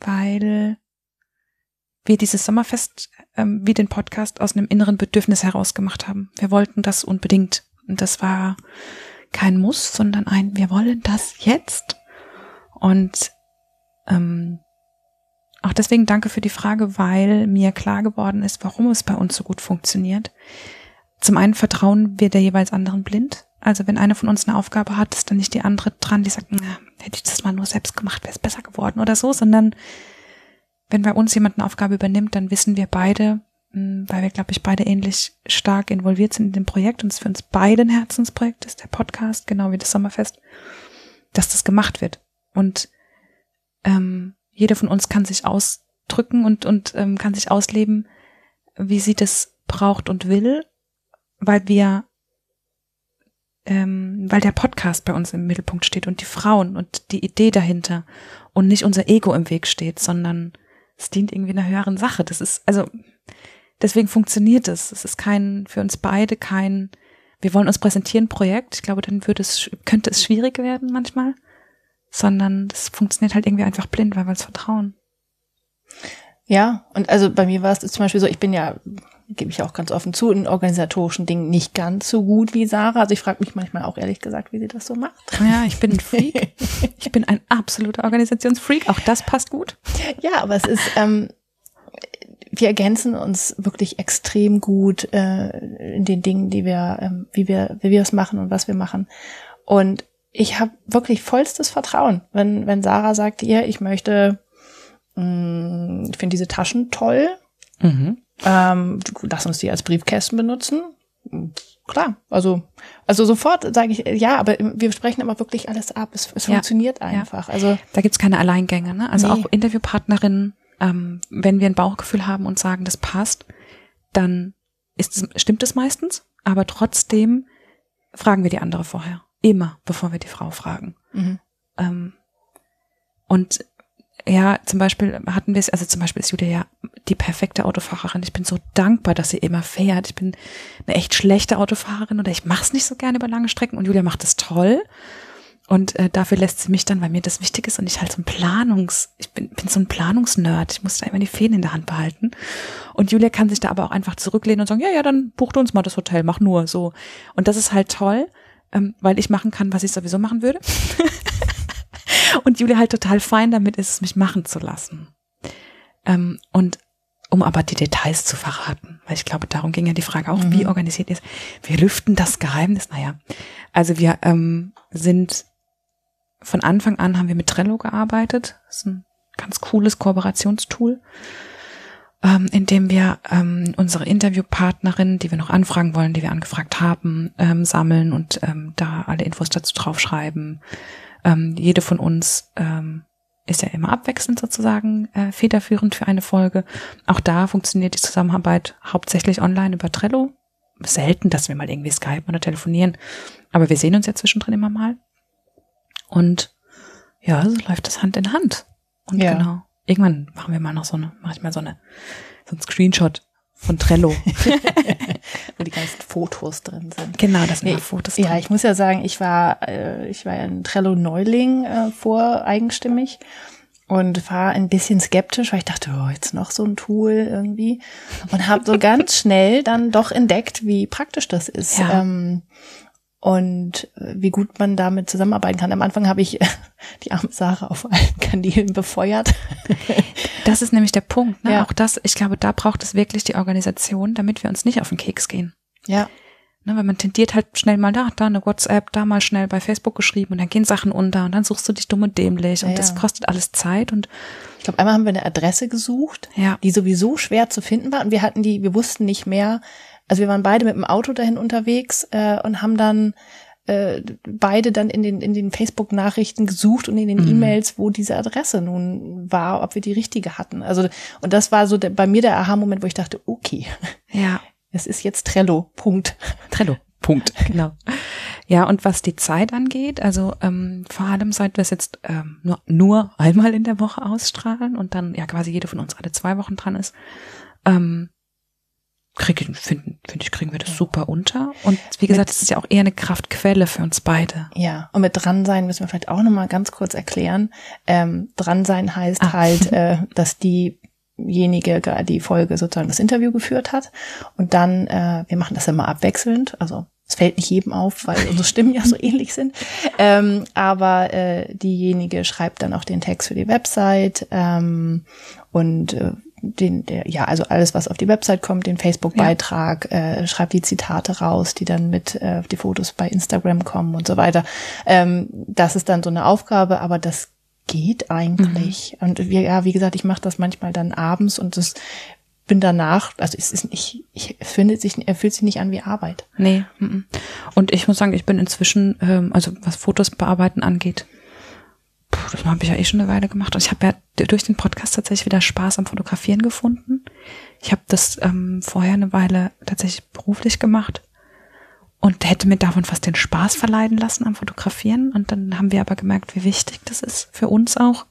weil wir dieses Sommerfest ähm, wie den Podcast aus einem inneren Bedürfnis heraus gemacht haben. Wir wollten das unbedingt. Und das war kein Muss, sondern ein, wir wollen das jetzt. Und ähm, auch deswegen danke für die Frage, weil mir klar geworden ist, warum es bei uns so gut funktioniert. Zum einen vertrauen wir der jeweils anderen blind. Also wenn eine von uns eine Aufgabe hat, ist dann nicht die andere dran, die sagt, hätte ich das mal nur selbst gemacht, wäre es besser geworden oder so, sondern wenn bei uns jemand eine Aufgabe übernimmt, dann wissen wir beide, mh, weil wir, glaube ich, beide ähnlich stark involviert sind in dem Projekt und es für uns beide ein Herzensprojekt ist, der Podcast, genau wie das Sommerfest, dass das gemacht wird. Und ähm, jeder von uns kann sich ausdrücken und, und ähm, kann sich ausleben, wie sie das braucht und will, weil wir, ähm, weil der Podcast bei uns im Mittelpunkt steht und die Frauen und die Idee dahinter und nicht unser Ego im Weg steht, sondern es dient irgendwie einer höheren Sache. Das ist, also, deswegen funktioniert es. Es ist kein, für uns beide kein, wir wollen uns präsentieren Projekt. Ich glaube, dann würde es, könnte es schwierig werden manchmal, sondern das funktioniert halt irgendwie einfach blind, weil wir uns vertrauen. Ja, und also bei mir war es zum Beispiel so, ich bin ja, gebe ich auch ganz offen zu, in organisatorischen Dingen nicht ganz so gut wie Sarah. Also ich frage mich manchmal auch ehrlich gesagt, wie sie das so macht. Ja, ich bin ein Freak. Ich bin ein absoluter Organisationsfreak. Auch das passt gut. Ja, aber es ist, ähm, wir ergänzen uns wirklich extrem gut äh, in den Dingen, die wir, ähm, wie wir, wie wir es machen und was wir machen. Und ich habe wirklich vollstes Vertrauen, wenn wenn Sarah sagt, ihr, ich möchte, mh, ich finde diese Taschen toll, Mhm. Ähm, lass uns die als Briefkästen benutzen. Klar, also also sofort sage ich ja, aber wir sprechen immer wirklich alles ab. Es, es Ja, funktioniert einfach. Also Da gibt's keine Alleingänge, ne? Also Nee. auch Interviewpartnerinnen, ähm, wenn wir ein Bauchgefühl haben und sagen, das passt, dann ist es, stimmt es meistens, aber trotzdem fragen wir die andere vorher. Immer, bevor wir die Frau fragen. mhm. Ähm, und ja, zum Beispiel hatten wir es, also zum Beispiel ist Julia ja die perfekte Autofahrerin. Ich bin so dankbar, dass sie immer fährt. Ich bin eine echt schlechte Autofahrerin oder ich mache es nicht so gerne über lange Strecken und Julia macht es toll. Und äh, dafür lässt sie mich dann, weil mir das wichtig ist und ich halt so ein Planungs, ich bin, bin so ein Planungsnerd. Ich muss da immer die Fäden in der Hand behalten. Und Julia kann sich da aber auch einfach zurücklehnen und sagen, ja, ja, dann bucht uns mal das Hotel, mach nur so. Und das ist halt toll, ähm, weil ich machen kann, was ich sowieso machen würde. Und Julia halt total fein damit ist, es mich machen zu lassen. Ähm, und um aber die Details zu verraten, weil ich glaube, darum ging ja die Frage auch, wie organisiert es? Wir lüften das Geheimnis. Naja, also wir ähm, sind von Anfang an haben wir mit Trello gearbeitet. Das ist ein ganz cooles Kooperationstool, ähm, in dem wir ähm, unsere Interviewpartnerinnen, die wir noch anfragen wollen, die wir angefragt haben, ähm, sammeln und ähm, da alle Infos dazu draufschreiben. Ähm, jede von uns ähm, ist ja immer abwechselnd sozusagen äh, federführend für eine Folge. Auch da funktioniert die Zusammenarbeit hauptsächlich online über Trello. Selten, dass wir mal irgendwie Skype oder telefonieren, aber wir sehen uns ja zwischendrin immer mal. Und ja, so läuft das Hand in Hand. Und Ja. genau. Irgendwann machen wir mal noch so eine, mache ich mal so eine, so ein Screenshot von Trello. wo die ganzen Fotos drin sind. genau, das sind Nee, Fotos. Ja, drin. ich muss ja sagen, ich war, äh, ich war ja ein Trello-Neuling äh, vor eigenstimmig und war ein bisschen skeptisch, weil ich dachte, oh, jetzt noch so ein Tool irgendwie und habe so ganz schnell dann doch entdeckt, wie praktisch das ist. Ja. Ähm, und äh, wie gut man damit zusammenarbeiten kann. Am Anfang habe ich die arme Sarah auf allen Kanälen befeuert. Das ist nämlich der Punkt. Ne? Ja. Auch das, ich glaube, da braucht es wirklich die Organisation, damit wir uns nicht auf den Keks gehen. Ja. Ne, weil man tendiert halt schnell mal da, da eine WhatsApp, da mal schnell bei Facebook geschrieben und dann gehen Sachen unter und dann suchst du dich dumm und dämlich und Ja, das ja. kostet alles Zeit und Ich glaube, einmal haben wir eine Adresse gesucht, Ja. die sowieso schwer zu finden war. Und wir hatten die, wir wussten nicht mehr. Also wir waren beide mit dem Auto dahin unterwegs äh, und haben dann äh, beide dann in den in den Facebook-Nachrichten gesucht und in den E-Mails, wo diese Adresse nun war, ob wir die richtige hatten. Also und das war so der, bei mir der Aha-Moment, wo ich dachte, okay, ja, es ist jetzt Trello. Punkt. Trello. Punkt. Genau. Ja, und was die Zeit angeht, also ähm, vor allem seit wir es jetzt ähm, nur, nur einmal in der Woche ausstrahlen und dann ja quasi jede von uns alle zwei Wochen dran ist, ähm, kriege finde find ich, kriegen wir das super unter. Und wie gesagt, es ist ja auch eher eine Kraftquelle für uns beide. Ja, und mit dran sein müssen wir vielleicht auch nochmal ganz kurz erklären. Ähm, dran sein heißt Ah. halt, äh, dass diejenige die Folge sozusagen das Interview geführt hat und dann, äh, wir machen das immer abwechselnd, also es fällt nicht jedem auf, weil unsere Stimmen ja so ähnlich sind. Ähm, aber äh, diejenige schreibt dann auch den Text für die Website ähm, und äh, den, der, ja, also alles, was auf die Website kommt, den Facebook-Beitrag, äh, schreibt die Zitate raus, die dann mit äh, die Fotos bei Instagram kommen und so weiter. Ähm, das ist dann so eine Aufgabe, aber das geht eigentlich. Und wir, ja, wie gesagt, ich mache das manchmal dann abends und das bin danach, also es ist nicht, ich es findet sich, er fühlt sich nicht an wie Arbeit. Nee. mhm. Und ich muss sagen, ich bin inzwischen, ähm, also was Fotos bearbeiten angeht, das habe ich ja eh schon eine Weile gemacht. Und ich habe ja durch den Podcast tatsächlich wieder Spaß am Fotografieren gefunden. Ich habe das ähm, vorher eine Weile tatsächlich beruflich gemacht und hätte mir davon fast den Spaß verleiden lassen am Fotografieren. Und dann haben wir aber gemerkt, wie wichtig das ist für uns auch,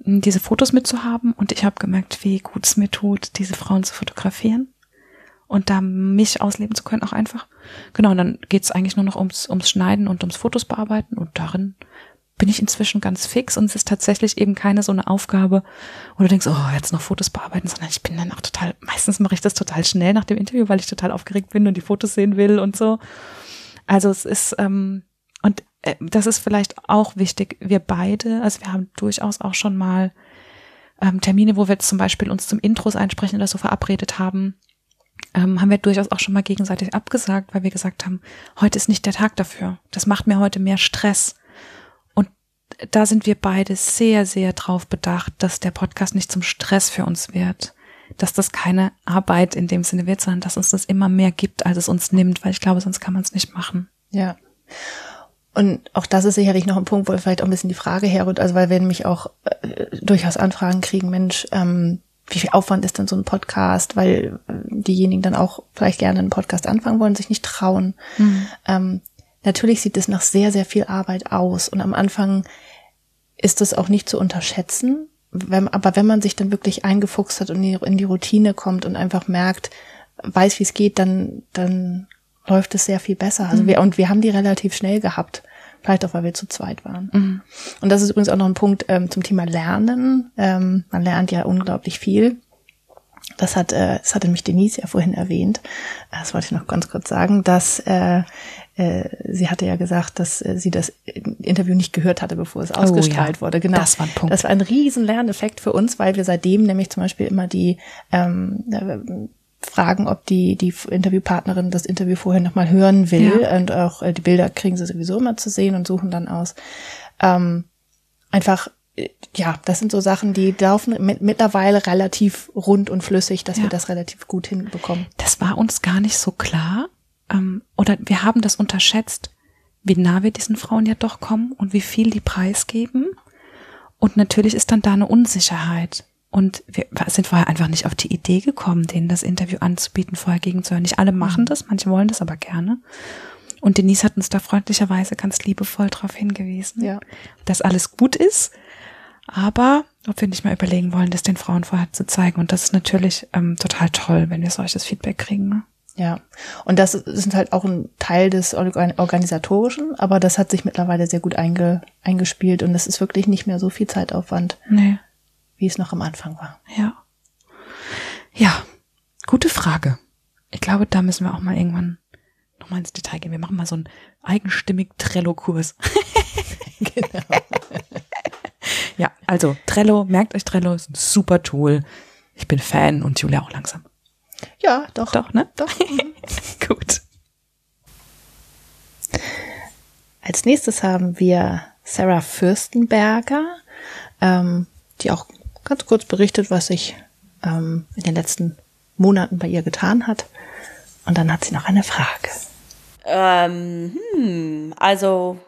diese Fotos mitzuhaben. Und ich habe gemerkt, wie gut es mir tut, diese Frauen zu fotografieren und da mich ausleben zu können auch einfach. Genau, und dann geht's eigentlich nur noch ums, ums Schneiden und ums Fotos bearbeiten und darin bin ich inzwischen ganz fix und es ist tatsächlich eben keine so eine Aufgabe, wo du denkst, oh, jetzt noch Fotos bearbeiten, sondern ich bin dann auch total, meistens mache ich das total schnell nach dem Interview, weil ich total aufgeregt bin und die Fotos sehen will und so. Also es ist, ähm, und äh, das ist vielleicht auch wichtig, wir beide, also wir haben durchaus auch schon mal ähm, Termine, wo wir zum Beispiel uns zum Intros einsprechen oder so verabredet haben, ähm, haben wir durchaus auch schon mal gegenseitig abgesagt, weil wir gesagt haben, heute ist nicht der Tag dafür. Das macht mir heute mehr Stress. Da sind wir beide sehr, sehr drauf bedacht, dass der Podcast nicht zum Stress für uns wird. Dass das keine Arbeit in dem Sinne wird, sondern dass uns das immer mehr gibt, als es uns nimmt, weil ich glaube, sonst kann man es nicht machen. Ja. Und auch das ist sicherlich noch ein Punkt, wo vielleicht auch ein bisschen die Frage herrührt, also weil wir nämlich auch äh, durchaus Anfragen kriegen, Mensch, ähm, wie viel Aufwand ist denn so ein Podcast, weil äh, diejenigen dann auch vielleicht gerne einen Podcast anfangen wollen, sich nicht trauen. Ähm, natürlich sieht es nach sehr, sehr viel Arbeit aus und am Anfang ist es auch nicht zu unterschätzen, wenn, aber wenn man sich dann wirklich eingefuchst hat und in die, in die Routine kommt und einfach merkt, weiß, wie es geht, dann, dann läuft es sehr viel besser. Also wir, und wir haben die relativ schnell gehabt. Vielleicht auch, weil wir zu zweit waren. Und das ist übrigens auch noch ein Punkt ähm, zum Thema Lernen. Ähm, man lernt ja unglaublich viel. Das hat, äh, das hatte mich Denise ja vorhin erwähnt. Das wollte ich noch ganz kurz sagen, dass äh, äh, sie hatte ja gesagt, dass äh, sie das Interview nicht gehört hatte, bevor es ausgestrahlt ja. wurde. Genau. Das war ein Punkt. Das war ein riesen Lerneffekt für uns, weil wir seitdem nämlich zum Beispiel immer die ähm, äh, fragen, ob die die Interviewpartnerin das Interview vorher nochmal hören will Ja. und auch äh, die Bilder kriegen sie sowieso immer zu sehen und suchen dann aus. Ähm, einfach äh, ja, das sind so Sachen, die laufen mit, mittlerweile relativ rund und flüssig, dass Ja. wir das relativ gut hinbekommen. Das war uns gar nicht so klar. Ähm, oder wir haben das unterschätzt, wie nah wir diesen Frauen ja doch kommen und wie viel die preisgeben. Und natürlich ist dann da eine Unsicherheit. Und wir sind vorher einfach nicht auf die Idee gekommen, denen das Interview anzubieten, vorher gegenzuhören. Nicht alle machen Mhm. das, manche wollen das aber gerne. Und Denise hat uns da freundlicherweise ganz liebevoll darauf hingewiesen, Ja. dass alles gut ist, aber ob wir nicht mal überlegen wollen, das den Frauen vorher zu zeigen. Und das ist natürlich ähm, total toll, wenn wir solches Feedback kriegen. Ne? Ja, und das sind halt auch ein Teil des Organ Organisatorischen, aber das hat sich mittlerweile sehr gut einge eingespielt und es ist wirklich nicht mehr so viel Zeitaufwand, Nee. wie es noch am Anfang war. Ja. Ja, gute Frage. Ich glaube, da müssen wir auch mal irgendwann nochmal ins Detail gehen. Wir machen mal so einen eigenstimmig Trello-Kurs. Genau. Also Trello, merkt euch Trello, ist ein super Tool. Ich bin Fan und Julia auch langsam. Ja, doch. Doch, ne? Doch. Gut. Als nächstes haben wir Sarah Fürstenberger, ähm, die auch ganz kurz berichtet, was sich ähm, in den letzten Monaten bei ihr getan hat. Und dann hat sie noch eine Frage. Ähm, hm, also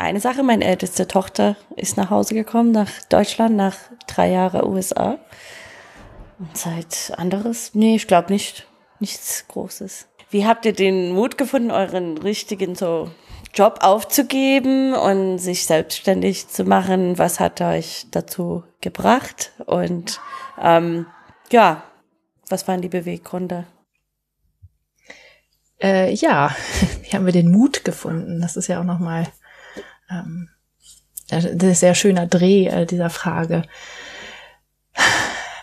eine Sache, meine älteste Tochter ist nach Hause gekommen, nach Deutschland, nach drei Jahren USA. Und seit anderes? Nee, ich glaube nicht. Nichts Großes. Wie habt ihr den Mut gefunden, euren richtigen so Job aufzugeben und sich selbstständig zu machen? Was hat euch dazu gebracht? Und ähm, ja, was waren die Beweggründe? Äh, ja, wie haben wir den Mut gefunden? Das ist ja auch nochmal ähm, sehr schöner Dreh äh, dieser Frage.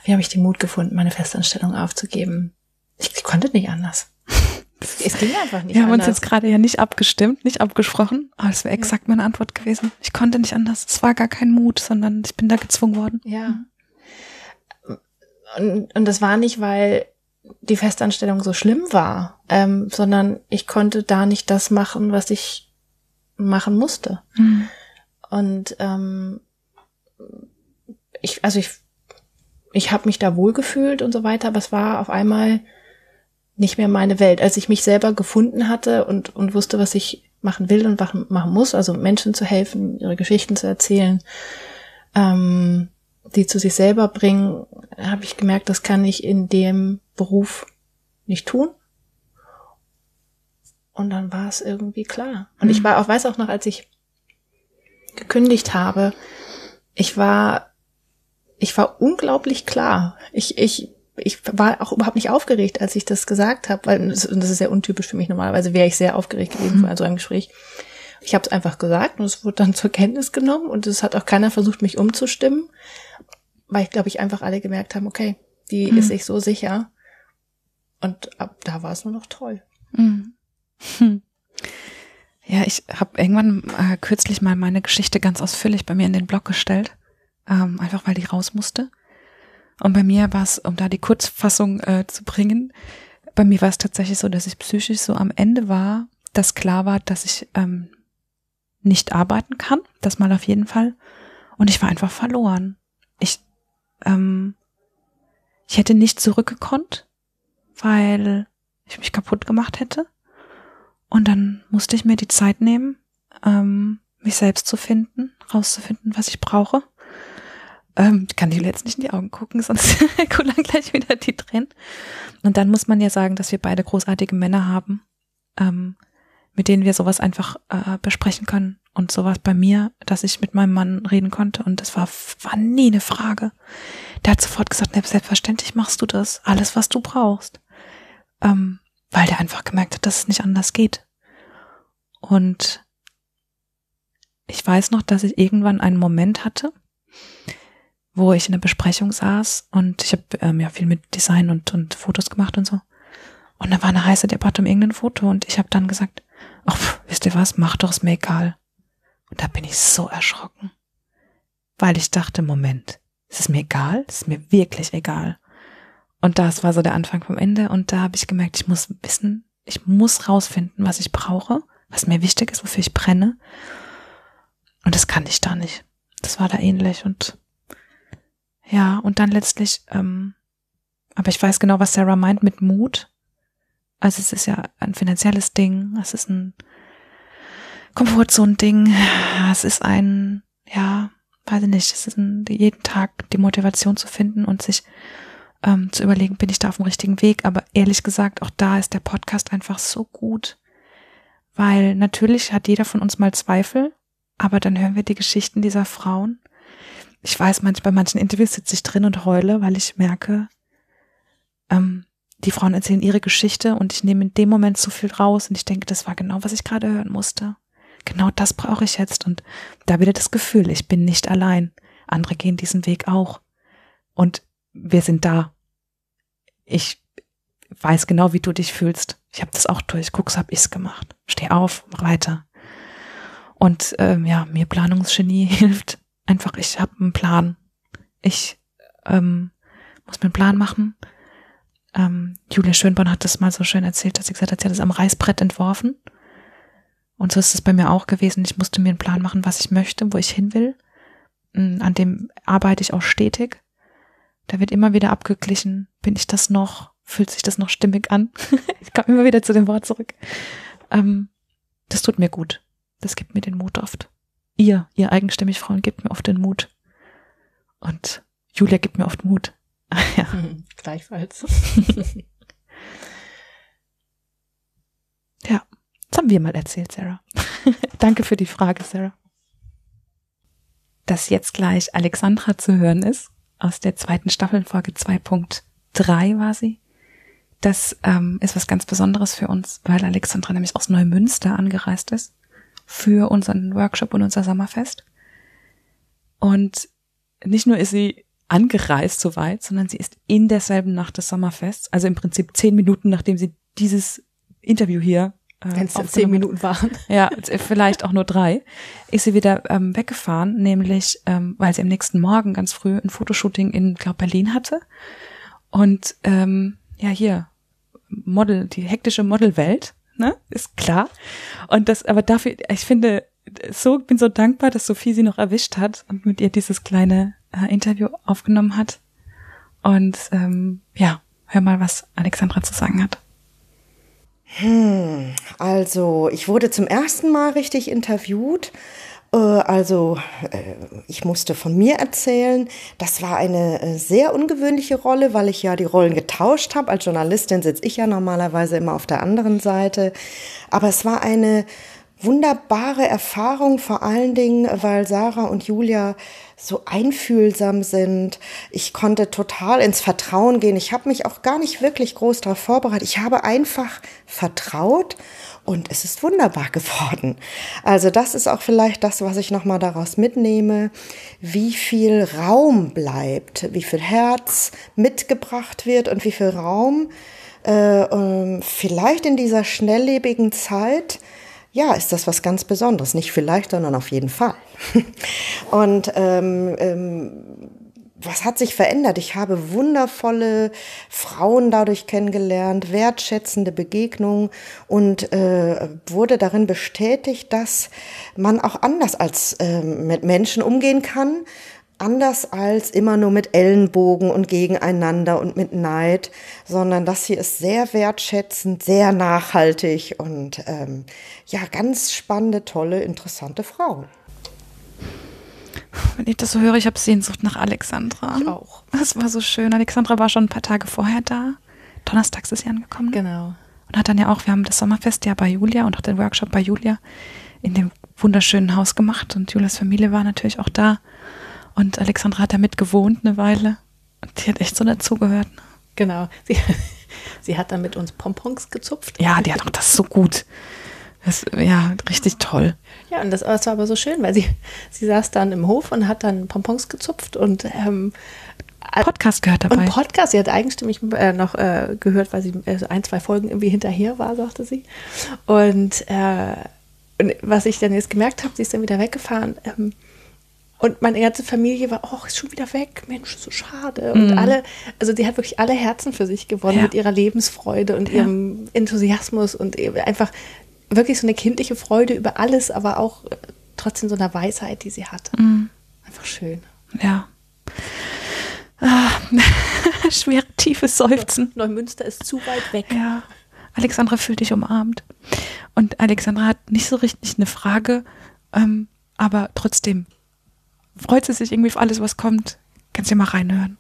Wie habe ich den Mut gefunden, meine Festanstellung aufzugeben? Ich, ich konnte nicht anders. Es ging einfach nicht Wir haben uns anders. jetzt gerade ja nicht abgestimmt, nicht abgesprochen, aber es wäre exakt meine Antwort gewesen. Ich konnte nicht anders. Es war gar kein Mut, sondern ich bin da gezwungen worden. Ja. Und, und das war nicht, weil die Festanstellung so schlimm war, ähm, sondern ich konnte da nicht das machen, was ich machen musste. Und ähm, ich, also ich, ich habe mich da wohlgefühlt und so weiter, aber es war auf einmal nicht mehr meine Welt. Als ich mich selber gefunden hatte und, und wusste, was ich machen will und machen, machen muss, also Menschen zu helfen, ihre Geschichten zu erzählen, ähm, die zu sich selber bringen, habe ich gemerkt, das kann ich in dem Beruf nicht tun. Und dann war es irgendwie klar. Und ich war auch, weiß auch noch, als ich gekündigt habe, ich war, ich war unglaublich klar. Ich, ich, ich war auch überhaupt nicht aufgeregt, als ich das gesagt habe, weil das, und das ist sehr untypisch für mich. Normalerweise wäre ich sehr aufgeregt gewesen vor so einem Gespräch. Ich habe es einfach gesagt und es wurde dann zur Kenntnis genommen und es hat auch keiner versucht, mich umzustimmen, weil ich glaube, ich einfach alle gemerkt haben, okay, die ist sich so sicher. Und ab da war es nur noch toll. Mhm. Hm. Ja, ich habe irgendwann äh, kürzlich mal meine Geschichte ganz ausführlich bei mir in den Blog gestellt, ähm, einfach weil die raus musste. Und bei mir war es, um da die Kurzfassung äh, zu bringen, bei mir war es tatsächlich so, dass ich psychisch so am Ende war, dass klar war, dass ich ähm, nicht arbeiten kann, das mal auf jeden Fall. Und ich war einfach verloren. Ich, ähm, ich hätte nicht zurückgekonnt, weil ich mich kaputt gemacht hätte. Und dann musste ich mir die Zeit nehmen, ähm, mich selbst zu finden, rauszufinden, was ich brauche. Ähm, ich kann die jetzt nicht in die Augen gucken, sonst kullern gleich wieder die Tränen. Und dann muss man ja sagen, dass wir beide großartige Männer haben, ähm, mit denen wir sowas einfach äh, besprechen können. Und sowas bei mir, dass ich mit meinem Mann reden konnte. Und das war, war nie eine Frage. Der hat sofort gesagt, selbstverständlich machst du das. Alles, was du brauchst. Ähm, weil der einfach gemerkt hat, dass es nicht anders geht. Und ich weiß noch, dass ich irgendwann einen Moment hatte, wo ich in der Besprechung saß und ich habe ähm, ja viel mit Design und, und Fotos gemacht und so. Und da war eine heiße Debatte um irgendein Foto und ich habe dann gesagt, ach, wisst ihr was, mach doch, ist mir egal. Und da bin ich so erschrocken, weil ich dachte, Moment, ist es mir egal? Ist es mir wirklich egal? Und das war so der Anfang vom Ende. Und da habe ich gemerkt, ich muss wissen, ich muss rausfinden, was ich brauche, was mir wichtig ist, wofür ich brenne. Und das kann ich da nicht. Das war da ähnlich. Und ja, und dann letztlich, ähm, aber ich weiß genau, was Sarah meint mit Mut. Also es ist ja ein finanzielles Ding, es ist ein Komfortzone-Ding, es ist ein, ja, weiß ich nicht, es ist ein, jeden Tag die Motivation zu finden und sich ähm, zu überlegen, bin ich da auf dem richtigen Weg. Aber ehrlich gesagt, auch da ist der Podcast einfach so gut. Weil natürlich hat jeder von uns mal Zweifel, aber dann hören wir die Geschichten dieser Frauen. Ich weiß, manch, bei manchen Interviews sitze ich drin und heule, weil ich merke, ähm, die Frauen erzählen ihre Geschichte und ich nehme in dem Moment so viel raus und ich denke, das war genau, was ich gerade hören musste. Genau das brauche ich jetzt und da wieder das Gefühl, ich bin nicht allein. Andere gehen diesen Weg auch. Und wir sind da. Ich weiß genau, wie du dich fühlst. Ich habe das auch durch. Guck's, hab ich's gemacht. Steh auf, mach weiter. Und ähm, ja, mir Planungsgenie hilft einfach. Ich habe einen Plan. Ich ähm, muss mir einen Plan machen. Ähm, Julia Schönborn hat das mal so schön erzählt, dass sie gesagt hat, sie hat das am Reißbrett entworfen. Und so ist es bei mir auch gewesen. Ich musste mir einen Plan machen, was ich möchte, wo ich hin will. Mm, an dem arbeite ich auch stetig. Da wird immer wieder abgeglichen. Bin ich das noch? Fühlt sich das noch stimmig an? ich komme immer wieder zu dem Wort zurück. Ähm, das tut mir gut. Das gibt mir den Mut oft. Ihr, ihr eigenstimmig Frauen, gibt mir oft den Mut. Und Julia gibt mir oft Mut. ja. Gleichfalls. ja, das haben wir mal erzählt, Sarah. Danke für die Frage, Sarah. Dass jetzt gleich Alexandra zu hören ist, aus der zweiten Staffel, Folge 2.3 war sie. Das ähm, ist was ganz Besonderes für uns, weil Alexandra nämlich aus Neumünster angereist ist für unseren Workshop und unser Sommerfest. Und nicht nur ist sie angereist soweit, sondern sie ist in derselben Nacht des Sommerfests, also im Prinzip zehn Minuten, nachdem sie dieses Interview hier Wenn es zehn Minuten waren. Ja, vielleicht auch nur drei, ist sie wieder ähm, weggefahren, nämlich ähm, weil sie am nächsten Morgen ganz früh ein Fotoshooting in, glaube Berlin hatte. Und ähm, ja, hier, Model, die hektische Modelwelt, ne, ist klar. Und das, aber dafür, ich finde, so, bin so dankbar, dass Sophie sie noch erwischt hat und mit ihr dieses kleine äh, Interview aufgenommen hat. Und ähm, ja, hör mal, was Alexandra zu sagen hat. Hm, also ich wurde zum ersten Mal richtig interviewt. Äh, also äh, ich musste von mir erzählen. Das war eine äh, sehr ungewöhnliche Rolle, weil ich ja die Rollen getauscht habe. Als Journalistin sitze ich ja normalerweise immer auf der anderen Seite. Aber es war eine wunderbare Erfahrung, vor allen Dingen, weil Sarah und Julia so einfühlsam sind. Ich konnte total ins Vertrauen gehen. Ich habe mich auch gar nicht wirklich groß darauf vorbereitet. Ich habe einfach vertraut und es ist wunderbar geworden. Also das ist auch vielleicht das, was ich nochmal daraus mitnehme, wie viel Raum bleibt, wie viel Herz mitgebracht wird und wie viel Raum äh, ähm, vielleicht in dieser schnelllebigen Zeit ja, ist das was ganz Besonderes. Nicht vielleicht, sondern auf jeden Fall. Und ähm, ähm, was hat sich verändert? Ich habe wundervolle Frauen dadurch kennengelernt, wertschätzende Begegnungen und äh, wurde darin bestätigt, dass man auch anders als äh, mit Menschen umgehen kann anders als immer nur mit Ellenbogen und gegeneinander und mit Neid, sondern das hier ist sehr wertschätzend, sehr nachhaltig und ähm, ja, ganz spannende, tolle, interessante Frau. Wenn ich das so höre, ich habe Sehnsucht nach Alexandra. Ich auch. Das war so schön. Alexandra war schon ein paar Tage vorher da. Donnerstags ist sie angekommen. Genau. Und hat dann ja auch, wir haben das Sommerfest ja bei Julia und auch den Workshop bei Julia in dem wunderschönen Haus gemacht und Julias Familie war natürlich auch da. Und Alexandra hat da mit gewohnt eine Weile. Und die hat echt so dazugehört. Genau. Sie, sie hat dann mit uns Pompons gezupft. Ja, die hat auch das so gut. Das, ja, richtig toll. Ja, und das, das, war aber so schön, weil sie, sie saß dann im Hof und hat dann Pompons gezupft und ähm, Podcast gehört dabei. Und Podcast, sie hat eigenstimmig äh, noch äh, gehört, weil sie äh, ein, zwei Folgen irgendwie hinterher war, sagte sie. Und, äh, und was ich dann jetzt gemerkt habe, sie ist dann wieder weggefahren. Ähm, und meine ganze Familie war, oh, ist schon wieder weg, Mensch, so schade. Und mhm. alle, also sie hat wirklich alle Herzen für sich gewonnen ja. mit ihrer Lebensfreude und ja. ihrem Enthusiasmus und einfach wirklich so eine kindliche Freude über alles, aber auch trotzdem so eine Weisheit, die sie hatte. Mhm. Einfach schön. Ja. Ah, schwere, tiefe Seufzen. Neumünster ist zu weit weg. Ja. Alexandra fühlt dich umarmt. Und Alexandra hat nicht so richtig eine Frage, ähm, aber trotzdem freut sie sich irgendwie auf alles, was kommt. Kannst du mal reinhören.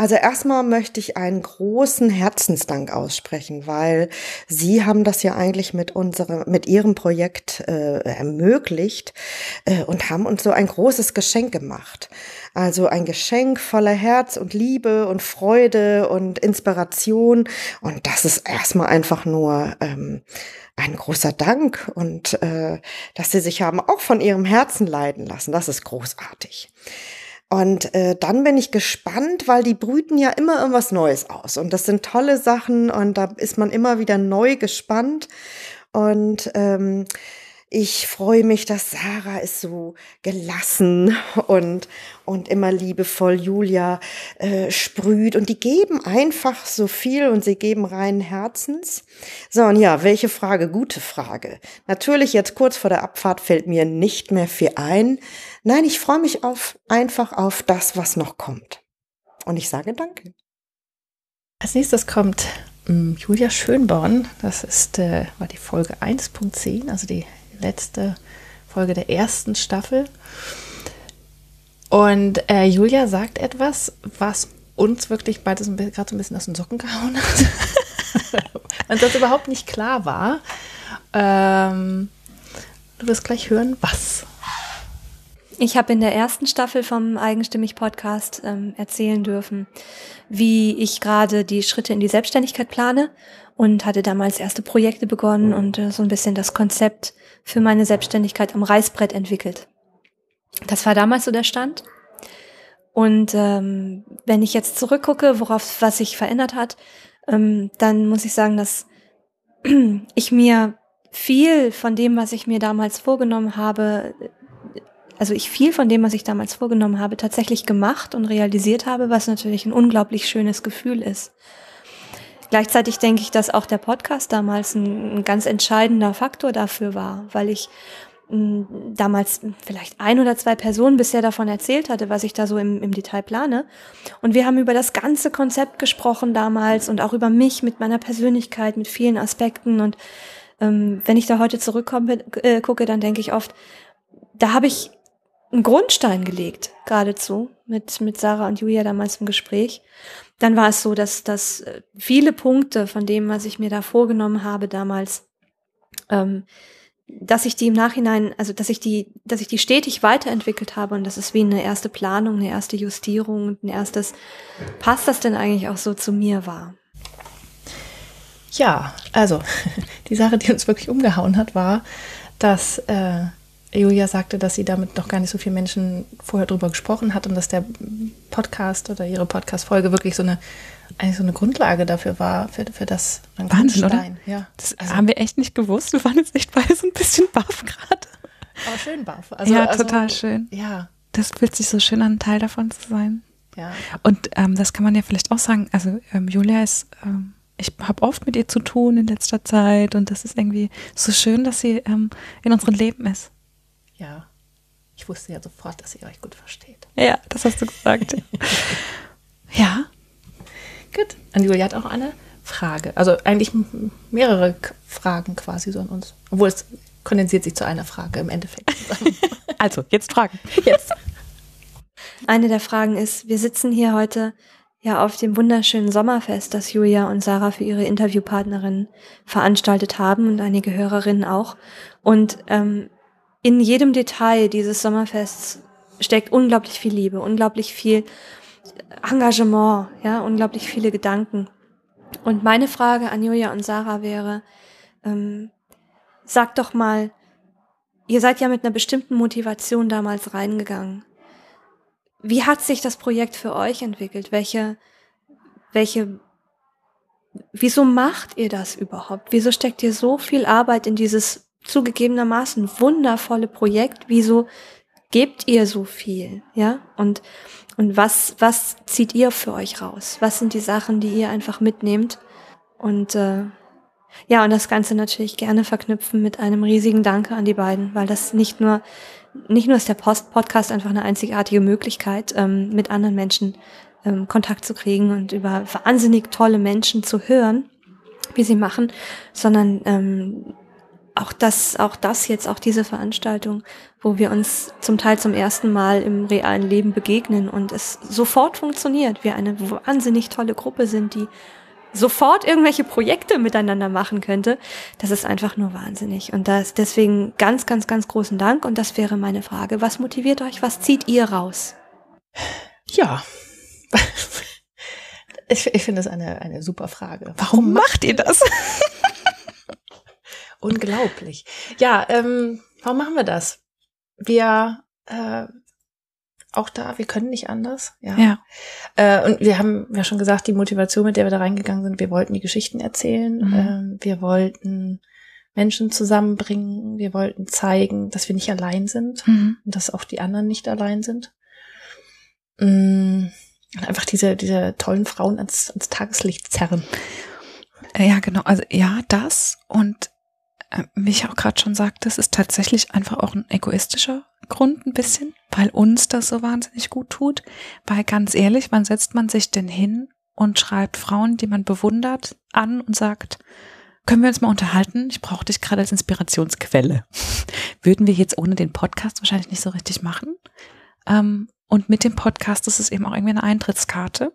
Also erstmal möchte ich einen großen Herzensdank aussprechen, weil Sie haben das ja eigentlich mit unserem, mit Ihrem Projekt äh, ermöglicht äh, und haben uns so ein großes Geschenk gemacht. Also ein Geschenk voller Herz und Liebe und Freude und Inspiration. Und das ist erstmal einfach nur ähm, ein großer Dank und äh, dass Sie sich haben auch von Ihrem Herzen leiden lassen. Das ist großartig. Und äh, dann bin ich gespannt, weil die brüten ja immer irgendwas Neues aus. Und das sind tolle Sachen und da ist man immer wieder neu gespannt. Und ähm, ich freue mich, dass Sarah ist so gelassen und, und immer liebevoll Julia äh, sprüht. Und die geben einfach so viel und sie geben reinen Herzens. So, und ja, welche Frage? Gute Frage. Natürlich jetzt kurz vor der Abfahrt fällt mir nicht mehr viel ein. Nein, ich freue mich auf, einfach auf das, was noch kommt. Und ich sage danke. Als nächstes kommt ähm, Julia Schönborn. Das ist, äh, war die Folge 1.10, also die letzte Folge der ersten Staffel. Und äh, Julia sagt etwas, was uns wirklich beide so gerade so ein bisschen aus den Socken gehauen hat. Und das überhaupt nicht klar war. Ähm, du wirst gleich hören, was. Ich habe in der ersten Staffel vom Eigenstimmig Podcast ähm, erzählen dürfen, wie ich gerade die Schritte in die Selbstständigkeit plane und hatte damals erste Projekte begonnen und äh, so ein bisschen das Konzept für meine Selbstständigkeit am Reißbrett entwickelt. Das war damals so der Stand. Und ähm, wenn ich jetzt zurückgucke, worauf was sich verändert hat, ähm, dann muss ich sagen, dass ich mir viel von dem, was ich mir damals vorgenommen habe, also ich viel von dem, was ich damals vorgenommen habe, tatsächlich gemacht und realisiert habe, was natürlich ein unglaublich schönes Gefühl ist. Gleichzeitig denke ich, dass auch der Podcast damals ein, ein ganz entscheidender Faktor dafür war, weil ich mh, damals vielleicht ein oder zwei Personen bisher davon erzählt hatte, was ich da so im, im Detail plane. Und wir haben über das ganze Konzept gesprochen damals und auch über mich mit meiner Persönlichkeit, mit vielen Aspekten. Und ähm, wenn ich da heute zurückkomme, äh, gucke, dann denke ich oft, da habe ich einen Grundstein gelegt, geradezu, mit, mit Sarah und Julia damals im Gespräch dann war es so, dass, dass äh, viele Punkte von dem, was ich mir da vorgenommen habe damals, ähm, dass ich die im Nachhinein, also dass ich die, dass ich die stetig weiterentwickelt habe und das ist wie eine erste Planung, eine erste Justierung und ein erstes, passt das denn eigentlich auch so zu mir war? Ja, also die Sache, die uns wirklich umgehauen hat, war, dass äh, Julia sagte, dass sie damit noch gar nicht so viele Menschen vorher drüber gesprochen hat und dass der Podcast oder ihre Podcast-Folge wirklich so eine, eigentlich so eine Grundlage dafür war, für, für das Wahnsinn, oder? Ja. Das also, haben wir echt nicht gewusst. Wir waren jetzt echt beide so ein bisschen baff gerade. Aber schön baff. Also, ja, also, total schön. Ja. Das fühlt sich so schön an, Teil davon zu sein. Ja. Und ähm, das kann man ja vielleicht auch sagen. Also ähm, Julia ist ähm, ich habe oft mit ihr zu tun in letzter Zeit und das ist irgendwie so schön, dass sie ähm, in unserem Leben ist. Ja, ich wusste ja sofort, dass ihr euch gut versteht. Ja, das hast du gesagt. ja. Gut. Und Julia hat auch eine Frage. Also eigentlich mehrere Fragen quasi so an uns. Obwohl es kondensiert sich zu einer Frage im Endeffekt. also, jetzt Fragen. Jetzt. Eine der Fragen ist, wir sitzen hier heute ja auf dem wunderschönen Sommerfest, das Julia und Sarah für ihre Interviewpartnerin veranstaltet haben und einige Hörerinnen auch. Und ähm, in jedem Detail dieses Sommerfests steckt unglaublich viel Liebe, unglaublich viel Engagement, ja, unglaublich viele Gedanken. Und meine Frage an Julia und Sarah wäre, ähm, sagt doch mal, ihr seid ja mit einer bestimmten Motivation damals reingegangen. Wie hat sich das Projekt für euch entwickelt? Welche, welche, wieso macht ihr das überhaupt? Wieso steckt ihr so viel Arbeit in dieses zugegebenermaßen wundervolle Projekt. Wieso gebt ihr so viel? Ja? Und, und was, was zieht ihr für euch raus? Was sind die Sachen, die ihr einfach mitnehmt? Und, äh, ja, und das Ganze natürlich gerne verknüpfen mit einem riesigen Danke an die beiden, weil das nicht nur, nicht nur ist der Post Podcast einfach eine einzigartige Möglichkeit, ähm, mit anderen Menschen ähm, Kontakt zu kriegen und über wahnsinnig tolle Menschen zu hören, wie sie machen, sondern ähm, auch das, auch das jetzt, auch diese Veranstaltung, wo wir uns zum Teil zum ersten Mal im realen Leben begegnen und es sofort funktioniert, wir eine wahnsinnig tolle Gruppe sind, die sofort irgendwelche Projekte miteinander machen könnte, das ist einfach nur wahnsinnig. Und das, deswegen ganz, ganz, ganz großen Dank. Und das wäre meine Frage. Was motiviert euch? Was zieht ihr raus? Ja. Ich, ich finde das eine, eine super Frage. Warum macht ihr das? Unglaublich. Ja, ähm, warum machen wir das? Wir äh, auch da, wir können nicht anders. Ja. Ja. Äh, und wir haben ja schon gesagt, die Motivation, mit der wir da reingegangen sind, wir wollten die Geschichten erzählen, Mhm. ähm, wir wollten Menschen zusammenbringen, wir wollten zeigen, dass wir nicht allein sind Mhm. und dass auch die anderen nicht allein sind. Mm, Und einfach diese, diese tollen Frauen ans, ans Tageslicht zerren. Äh, Ja, genau. Also ja, das und wie ich auch gerade schon sagte, es ist tatsächlich einfach auch ein egoistischer Grund ein bisschen, weil uns das so wahnsinnig gut tut. Weil ganz ehrlich, wann setzt man sich denn hin und schreibt Frauen, die man bewundert, an und sagt, können wir uns mal unterhalten? Ich brauche dich gerade als Inspirationsquelle. Würden wir jetzt ohne den Podcast wahrscheinlich nicht so richtig machen. Ähm, und mit dem Podcast ist es eben auch irgendwie eine Eintrittskarte.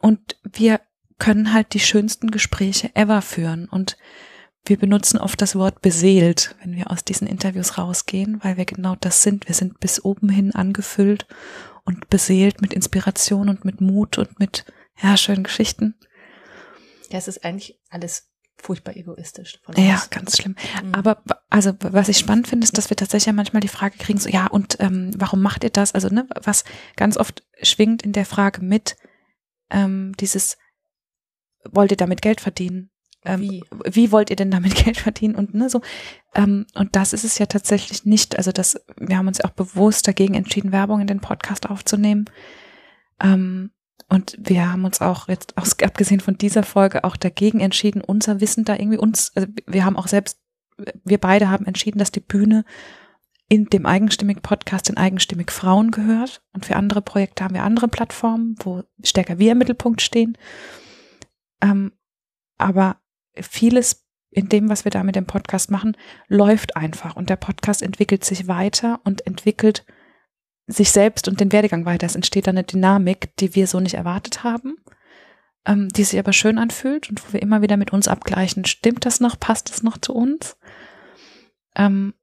Und wir können halt die schönsten Gespräche ever führen. Und wir benutzen oft das Wort beseelt, wenn wir aus diesen Interviews rausgehen, weil wir genau das sind. Wir sind bis oben hin angefüllt und beseelt mit Inspiration und mit Mut und mit, ja, schönen Geschichten. Ja, es ist eigentlich alles furchtbar egoistisch. Von Ja, uns. ganz schlimm. Mhm. Aber also was ich spannend finde, ist, dass wir tatsächlich ja manchmal die Frage kriegen, so ja, und ähm, warum macht ihr das? Also, ne, was ganz oft schwingt in der Frage mit, ähm, dieses, wollt ihr damit Geld verdienen? Ähm, Wie? wie wollt ihr denn damit Geld verdienen? Und ne, so, ähm, und das ist es ja tatsächlich nicht. Also das, wir haben uns ja auch bewusst dagegen entschieden, Werbung in den Podcast aufzunehmen. Ähm, und wir haben uns auch jetzt, aus, abgesehen von dieser Folge, auch dagegen entschieden, unser Wissen da irgendwie uns, also wir haben auch selbst, wir beide haben entschieden, dass die Bühne in dem eigenstimmig Podcast in eigenstimmig Frauen gehört. Und für andere Projekte haben wir andere Plattformen, wo stärker wir im Mittelpunkt stehen. Ähm, aber vieles in dem, was wir da mit dem Podcast machen, läuft einfach. Und der Podcast entwickelt sich weiter und entwickelt sich selbst und den Werdegang weiter. Es entsteht da eine Dynamik, die wir so nicht erwartet haben, ähm, die sich aber schön anfühlt und wo wir immer wieder mit uns abgleichen, stimmt das noch, passt das noch zu uns? Ähm,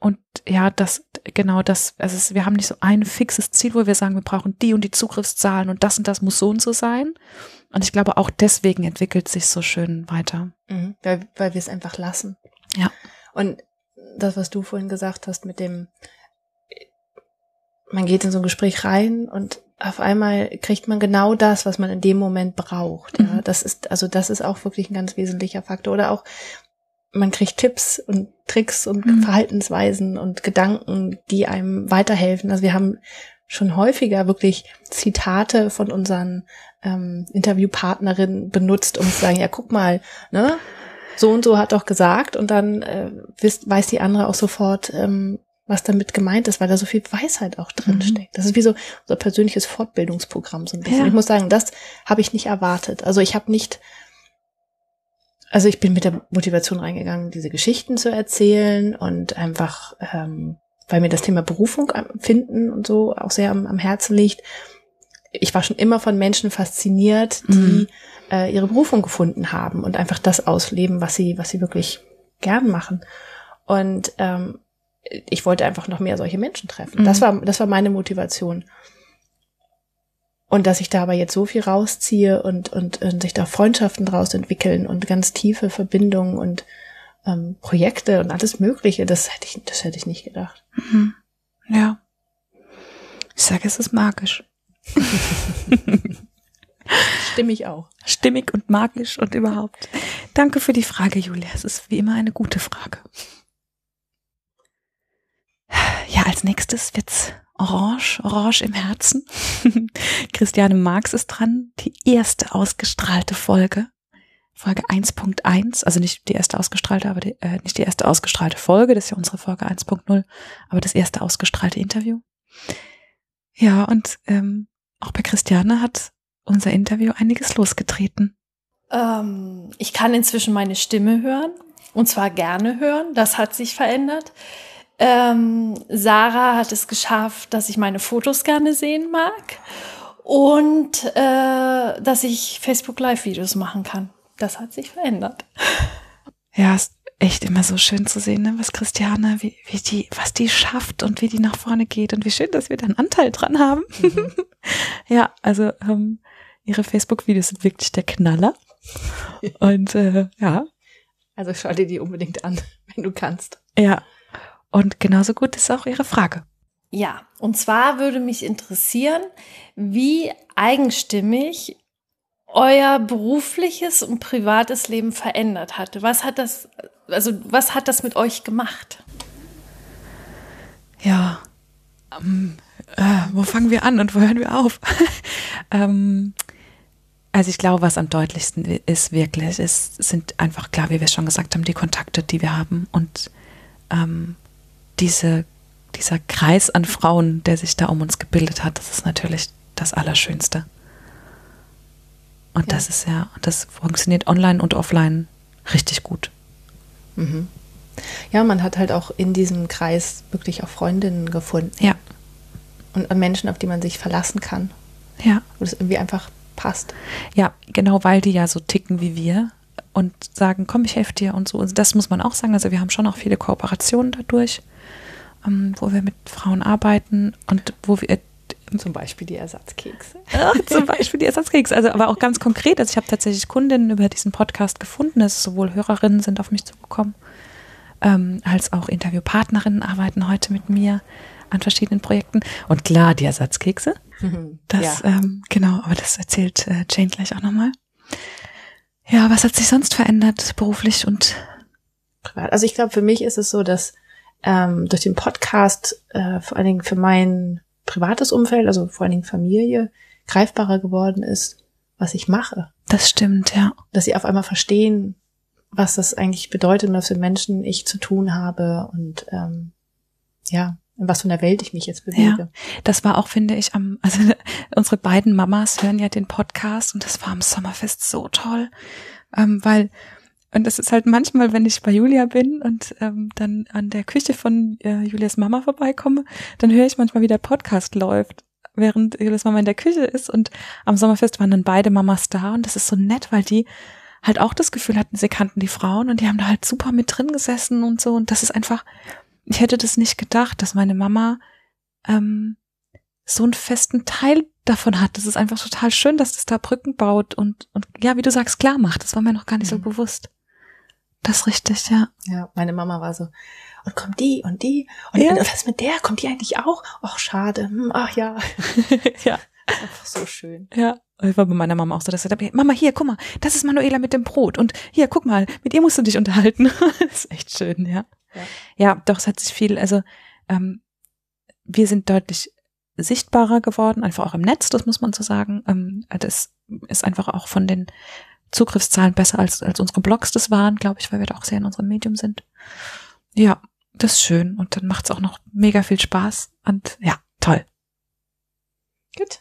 und ja, das, genau das, also wir haben nicht so ein fixes Ziel, wo wir sagen, wir brauchen die und die Zugriffszahlen und das und das muss so und so sein. Und ich glaube, auch deswegen entwickelt sich so schön weiter. Mhm, weil, weil wir es einfach lassen. Ja. Und das, was du vorhin gesagt hast mit dem, man geht in so ein Gespräch rein und auf einmal kriegt man genau das, was man in dem Moment braucht. Ja, Mhm. das ist, also das ist auch wirklich ein ganz wesentlicher Faktor. Oder auch, man kriegt Tipps und Tricks und Mhm. Verhaltensweisen und Gedanken, die einem weiterhelfen. Also wir haben schon häufiger wirklich Zitate von unseren ähm, Interviewpartnerinnen benutzt, um zu sagen, ja, guck mal, ne, so und so hat doch gesagt und dann äh, wisst, weiß die andere auch sofort, ähm, was damit gemeint ist, weil da so viel Weisheit auch drin Mhm. steckt. Das ist wie so unser persönliches Fortbildungsprogramm so ein bisschen. Ja. Ich muss sagen, das habe ich nicht erwartet. Also ich habe nicht, also ich bin mit der Motivation reingegangen, diese Geschichten zu erzählen und einfach, ähm, weil mir das Thema Berufung finden und so auch sehr am, am Herzen liegt. Ich war schon immer von Menschen fasziniert, die Mhm. äh, ihre Berufung gefunden haben und einfach das ausleben, was sie, was sie wirklich gern machen. Und ähm, ich wollte einfach noch mehr solche Menschen treffen. Mhm. Das war, das war meine Motivation. Und dass ich da aber jetzt so viel rausziehe und, und, und sich da Freundschaften draus entwickeln und ganz tiefe Verbindungen und ähm, Projekte und alles Mögliche, das hätte ich, das hätte ich nicht gedacht. Mhm. Ja. Ich sage, es ist magisch. Stimmig auch. Stimmig und magisch und überhaupt. Danke für die Frage, Julia. Es ist wie immer eine gute Frage. Ja, als nächstes wird's orange, orange im Herzen. Christiane Marx ist dran. Die erste ausgestrahlte Folge. Folge 1.1, also nicht die erste ausgestrahlte, aber die, äh, nicht die erste ausgestrahlte Folge, das ist ja unsere Folge 1.0, aber das erste ausgestrahlte Interview. Ja, und ähm, auch bei Christiane hat unser Interview einiges losgetreten. Ähm, ich kann inzwischen meine Stimme hören. und zwar gerne hören. Das hat sich verändert. Ähm, Sarah hat es geschafft, dass ich meine Fotos gerne sehen mag und äh, dass ich Facebook Live-Videos machen kann. Das hat sich verändert. Ja, ist echt immer so schön zu sehen, ne? was Christiane, wie, wie die, was die schafft und wie die nach vorne geht und wie schön, dass wir da einen Anteil dran haben. Mhm. ja, also ähm, ihre Facebook-Videos sind wirklich der Knaller. Und äh, ja. Also schau dir die unbedingt an, wenn du kannst. Ja. Und genauso gut ist auch ihre Frage. Ja, und zwar würde mich interessieren, wie eigenstimmig euer berufliches und privates Leben verändert hatte. Was hat das, also was hat das mit euch gemacht? Ja, ähm, äh, wo fangen wir an und wo hören wir auf? ähm, also ich glaube, was am deutlichsten ist wirklich, ist, sind einfach klar, wie wir schon gesagt haben, die Kontakte, die wir haben und ähm, diese, dieser Kreis an Frauen, der sich da um uns gebildet hat, das ist natürlich das Allerschönste. Und ja. das ist ja, das funktioniert online und offline richtig gut. Mhm. Ja, man hat halt auch in diesem Kreis wirklich auch Freundinnen gefunden. Ja. Und Menschen, auf die man sich verlassen kann. Ja. Wo es irgendwie einfach passt. Ja, genau, weil die ja so ticken wie wir und sagen, komm, ich helfe dir und so. Also das muss man auch sagen. Also wir haben schon auch viele Kooperationen dadurch, wo wir mit Frauen arbeiten und wo wir zum Beispiel die Ersatzkekse. Ja, zum Beispiel die Ersatzkekse. Also aber auch ganz konkret. Also ich habe tatsächlich Kundinnen über diesen Podcast gefunden. Also sowohl Hörerinnen sind auf mich zugekommen, ähm, als auch Interviewpartnerinnen arbeiten heute mit mir an verschiedenen Projekten. Und klar, die Ersatzkekse. Das, ja. ähm, genau, aber das erzählt äh, Jane gleich auch nochmal. Ja, was hat sich sonst verändert, beruflich und privat? Also ich glaube, für mich ist es so, dass ähm, durch den Podcast äh, vor allen Dingen für mein privates Umfeld, also vor allen Dingen Familie, greifbarer geworden ist, was ich mache. Das stimmt, ja. Dass sie auf einmal verstehen, was das eigentlich bedeutet und was für Menschen ich zu tun habe und ähm, ja, in was von der Welt ich mich jetzt bewege. Ja, das war auch, finde ich, am, also unsere beiden Mamas hören ja den Podcast und das war am Sommerfest so toll, ähm, weil und das ist halt manchmal, wenn ich bei Julia bin und ähm, dann an der Küche von äh, Julias Mama vorbeikomme, dann höre ich manchmal, wie der Podcast läuft, während Julias Mama in der Küche ist. Und am Sommerfest waren dann beide Mamas da und das ist so nett, weil die halt auch das Gefühl hatten, sie kannten die Frauen und die haben da halt super mit drin gesessen und so. Und das ist einfach, ich hätte das nicht gedacht, dass meine Mama ähm, so einen festen Teil davon hat. Das ist einfach total schön, dass das da Brücken baut und, und ja, wie du sagst, klar macht. Das war mir noch gar nicht mhm. so bewusst. Das ist richtig, ja. Ja, meine Mama war so, und kommt die und die und, ja. und was mit der? Kommt die eigentlich auch? Ach, schade. Hm, ach ja. ja. Einfach so schön. Ja. Ich war bei meiner Mama auch so, dass sie da, Mama, hier, guck mal, das ist Manuela mit dem Brot. Und hier, guck mal, mit ihr musst du dich unterhalten. das ist echt schön, ja. ja. Ja, doch, es hat sich viel, also ähm, wir sind deutlich sichtbarer geworden, einfach auch im Netz, das muss man so sagen. Ähm, das ist einfach auch von den Zugriffszahlen besser als, als unsere Blogs das waren, glaube ich, weil wir da auch sehr in unserem Medium sind. Ja, das ist schön. Und dann macht es auch noch mega viel Spaß. Und ja, toll. Gut.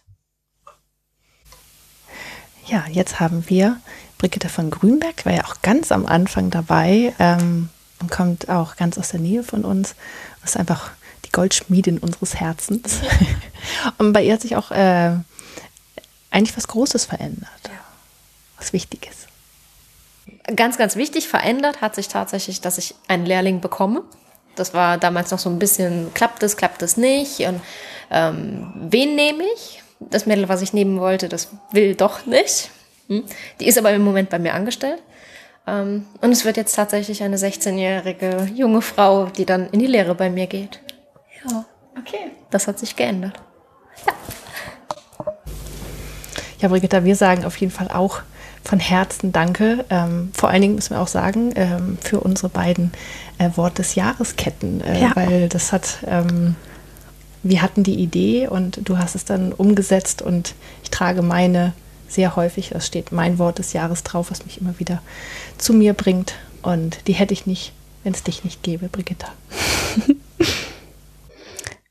Ja, jetzt haben wir Brigitte von Grünberg, war ja auch ganz am Anfang dabei ähm, und kommt auch ganz aus der Nähe von uns. ist einfach die Goldschmiedin unseres Herzens. und bei ihr hat sich auch äh, eigentlich was Großes verändert. Ja was wichtig ist. Ganz, ganz wichtig verändert hat sich tatsächlich, dass ich einen Lehrling bekomme. Das war damals noch so ein bisschen, klappt es, klappt es nicht und ähm, wen nehme ich? Das Mädel, was ich nehmen wollte, das will doch nicht. Hm? Die ist aber im Moment bei mir angestellt. Ähm, und es wird jetzt tatsächlich eine 16-jährige junge Frau, die dann in die Lehre bei mir geht. Ja, okay. Das hat sich geändert. Ja. Ja, Brigitta, wir sagen auf jeden Fall auch von Herzen danke. Ähm, vor allen Dingen müssen wir auch sagen, ähm, für unsere beiden äh, Wort des Jahresketten, äh, ja. weil das hat, ähm, wir hatten die Idee und du hast es dann umgesetzt und ich trage meine sehr häufig, es steht mein Wort des Jahres drauf, was mich immer wieder zu mir bringt und die hätte ich nicht, wenn es dich nicht gäbe, Brigitta.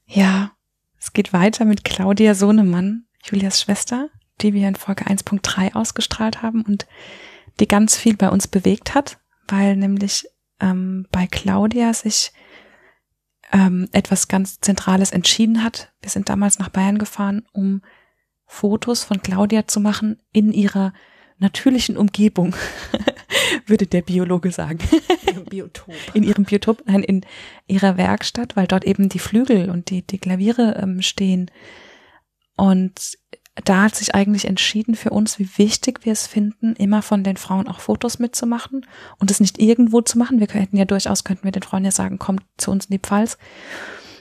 ja, es geht weiter mit Claudia Sohnemann, Julias Schwester die wir in Folge 1.3 ausgestrahlt haben und die ganz viel bei uns bewegt hat, weil nämlich ähm, bei Claudia sich ähm, etwas ganz Zentrales entschieden hat. Wir sind damals nach Bayern gefahren, um Fotos von Claudia zu machen in ihrer natürlichen Umgebung, würde der Biologe sagen. Im Biotop. In ihrem Biotop, nein, in ihrer Werkstatt, weil dort eben die Flügel und die, die Klaviere ähm, stehen. Und da hat sich eigentlich entschieden für uns, wie wichtig wir es finden, immer von den Frauen auch Fotos mitzumachen und es nicht irgendwo zu machen. Wir könnten ja durchaus, könnten wir den Frauen ja sagen, kommt zu uns in die Pfalz.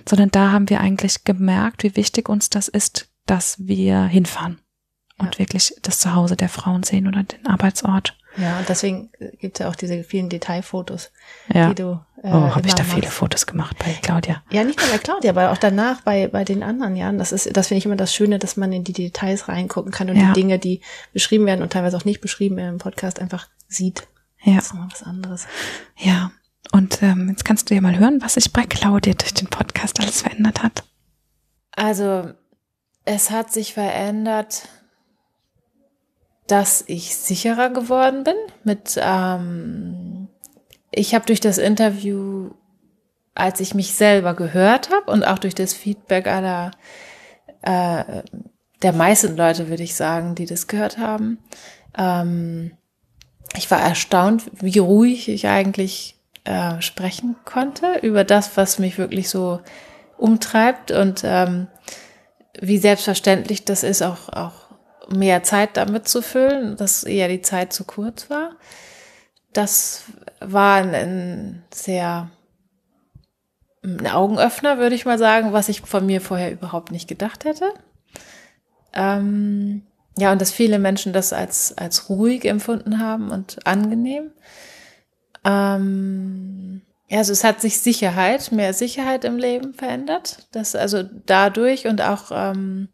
Sondern da haben wir eigentlich gemerkt, wie wichtig uns das ist, dass wir hinfahren und wirklich das Zuhause der Frauen sehen oder den Arbeitsort. Ja, und deswegen gibt es ja auch diese vielen Detailfotos, Ja. die du. Äh, Oh, habe ich da viele machst. Fotos gemacht bei Claudia. Ja, nicht nur bei Claudia, aber auch danach bei, bei den anderen, ja. Und Das ist, das finde ich immer das Schöne, dass man in die Details reingucken kann und Ja. die Dinge, die beschrieben werden und teilweise auch nicht beschrieben werden im Podcast, einfach sieht. Ja. Das ist nochmal was anderes. Ja. Und ähm, jetzt kannst du ja mal hören, was sich bei Claudia durch den Podcast alles verändert hat. Also, es hat sich verändert, dass ich sicherer geworden bin. Mit, ähm, ich habe durch das Interview, als ich mich selber gehört habe und auch durch das Feedback aller äh, der meisten Leute, würde ich sagen, die das gehört haben, ähm, ich war erstaunt, wie ruhig ich eigentlich äh, sprechen konnte über das, was mich wirklich so umtreibt und ähm, wie selbstverständlich das ist, auch, auch mehr Zeit damit zu füllen, dass eher die Zeit zu kurz war. Das war ein, ein sehr ein Augenöffner, würde ich mal sagen, was ich von mir vorher überhaupt nicht gedacht hätte. Ähm, ja, und dass viele Menschen das als, als ruhig empfunden haben und angenehm. Ähm, also es hat sich Sicherheit, mehr Sicherheit im Leben verändert. Das also dadurch und auch ähm,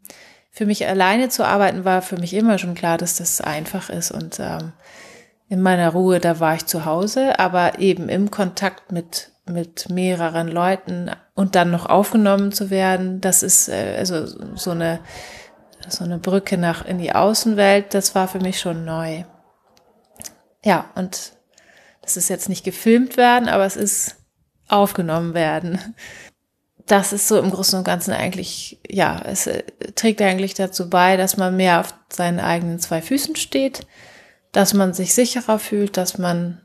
für mich alleine zu arbeiten war für mich immer schon klar, dass das einfach ist und ähm, in meiner Ruhe, da war ich zu Hause, aber eben im Kontakt mit mit mehreren Leuten und dann noch aufgenommen zu werden, das ist äh, also so eine so eine Brücke nach in die Außenwelt, das war für mich schon neu. Ja, und das ist jetzt nicht gefilmt werden, aber es ist aufgenommen werden. Das ist so im Großen und Ganzen eigentlich, ja, es äh, trägt eigentlich dazu bei, dass man mehr auf seinen eigenen zwei Füßen steht, dass man sich sicherer fühlt, dass man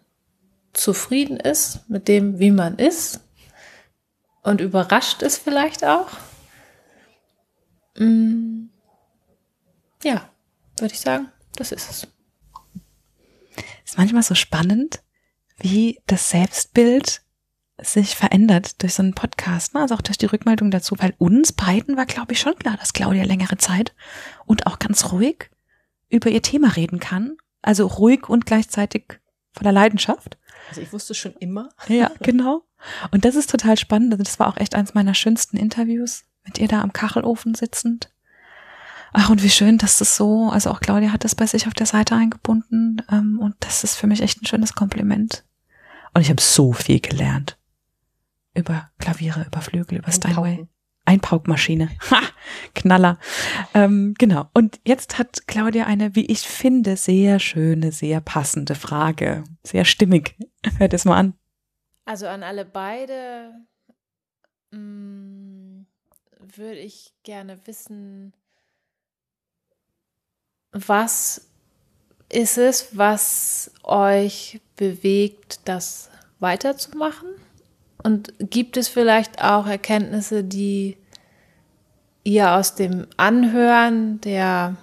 zufrieden ist mit dem, wie man ist und überrascht ist vielleicht auch. Mm, Ja, würde ich sagen, das ist es. ist manchmal so spannend, wie das Selbstbild sich verändert durch so einen Podcast, ne? also auch durch die Rückmeldung dazu, weil uns beiden war, glaube ich, schon klar, dass Claudia längere Zeit und auch ganz ruhig über ihr Thema reden kann. Also ruhig und gleichzeitig voller Leidenschaft. Also ich wusste schon immer. Ja, genau. Und das ist total spannend. Also das war auch echt eins meiner schönsten Interviews, mit ihr da am Kachelofen sitzend. Ach, und wie schön, dass das so, also auch Claudia hat das bei sich auf der Seite eingebunden. Ähm, und das ist für mich echt ein schönes Kompliment. Und ich habe so viel gelernt. Über Klaviere, über Flügel, über Steinway. Einpaukmaschine. Ha! Knaller. Ähm, genau. Und jetzt hat Claudia eine, wie ich finde, sehr schöne, sehr passende Frage. Sehr stimmig. Hört es mal an. Also an alle beide mm, würde ich gerne wissen, was ist es, was euch bewegt, das weiterzumachen? Und gibt es vielleicht auch Erkenntnisse, die ihr aus dem Anhören der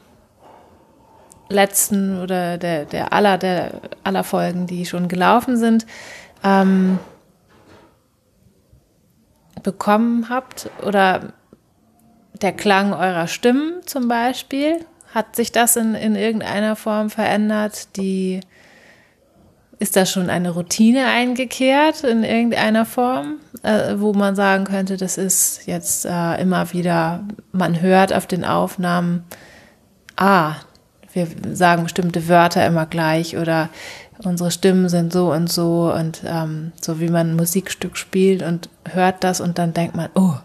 letzten oder der, der aller, der aller Folgen, die schon gelaufen sind, ähm, bekommen habt oder der Klang eurer Stimmen zum Beispiel, hat sich das in, in irgendeiner Form verändert? Die, ist da schon eine Routine eingekehrt in irgendeiner Form, äh, wo man sagen könnte, das ist jetzt äh, immer wieder, man hört auf den Aufnahmen, ah, wir sagen bestimmte Wörter immer gleich oder unsere Stimmen sind so und so und ähm, so wie man ein Musikstück spielt und hört das und dann denkt man, oh,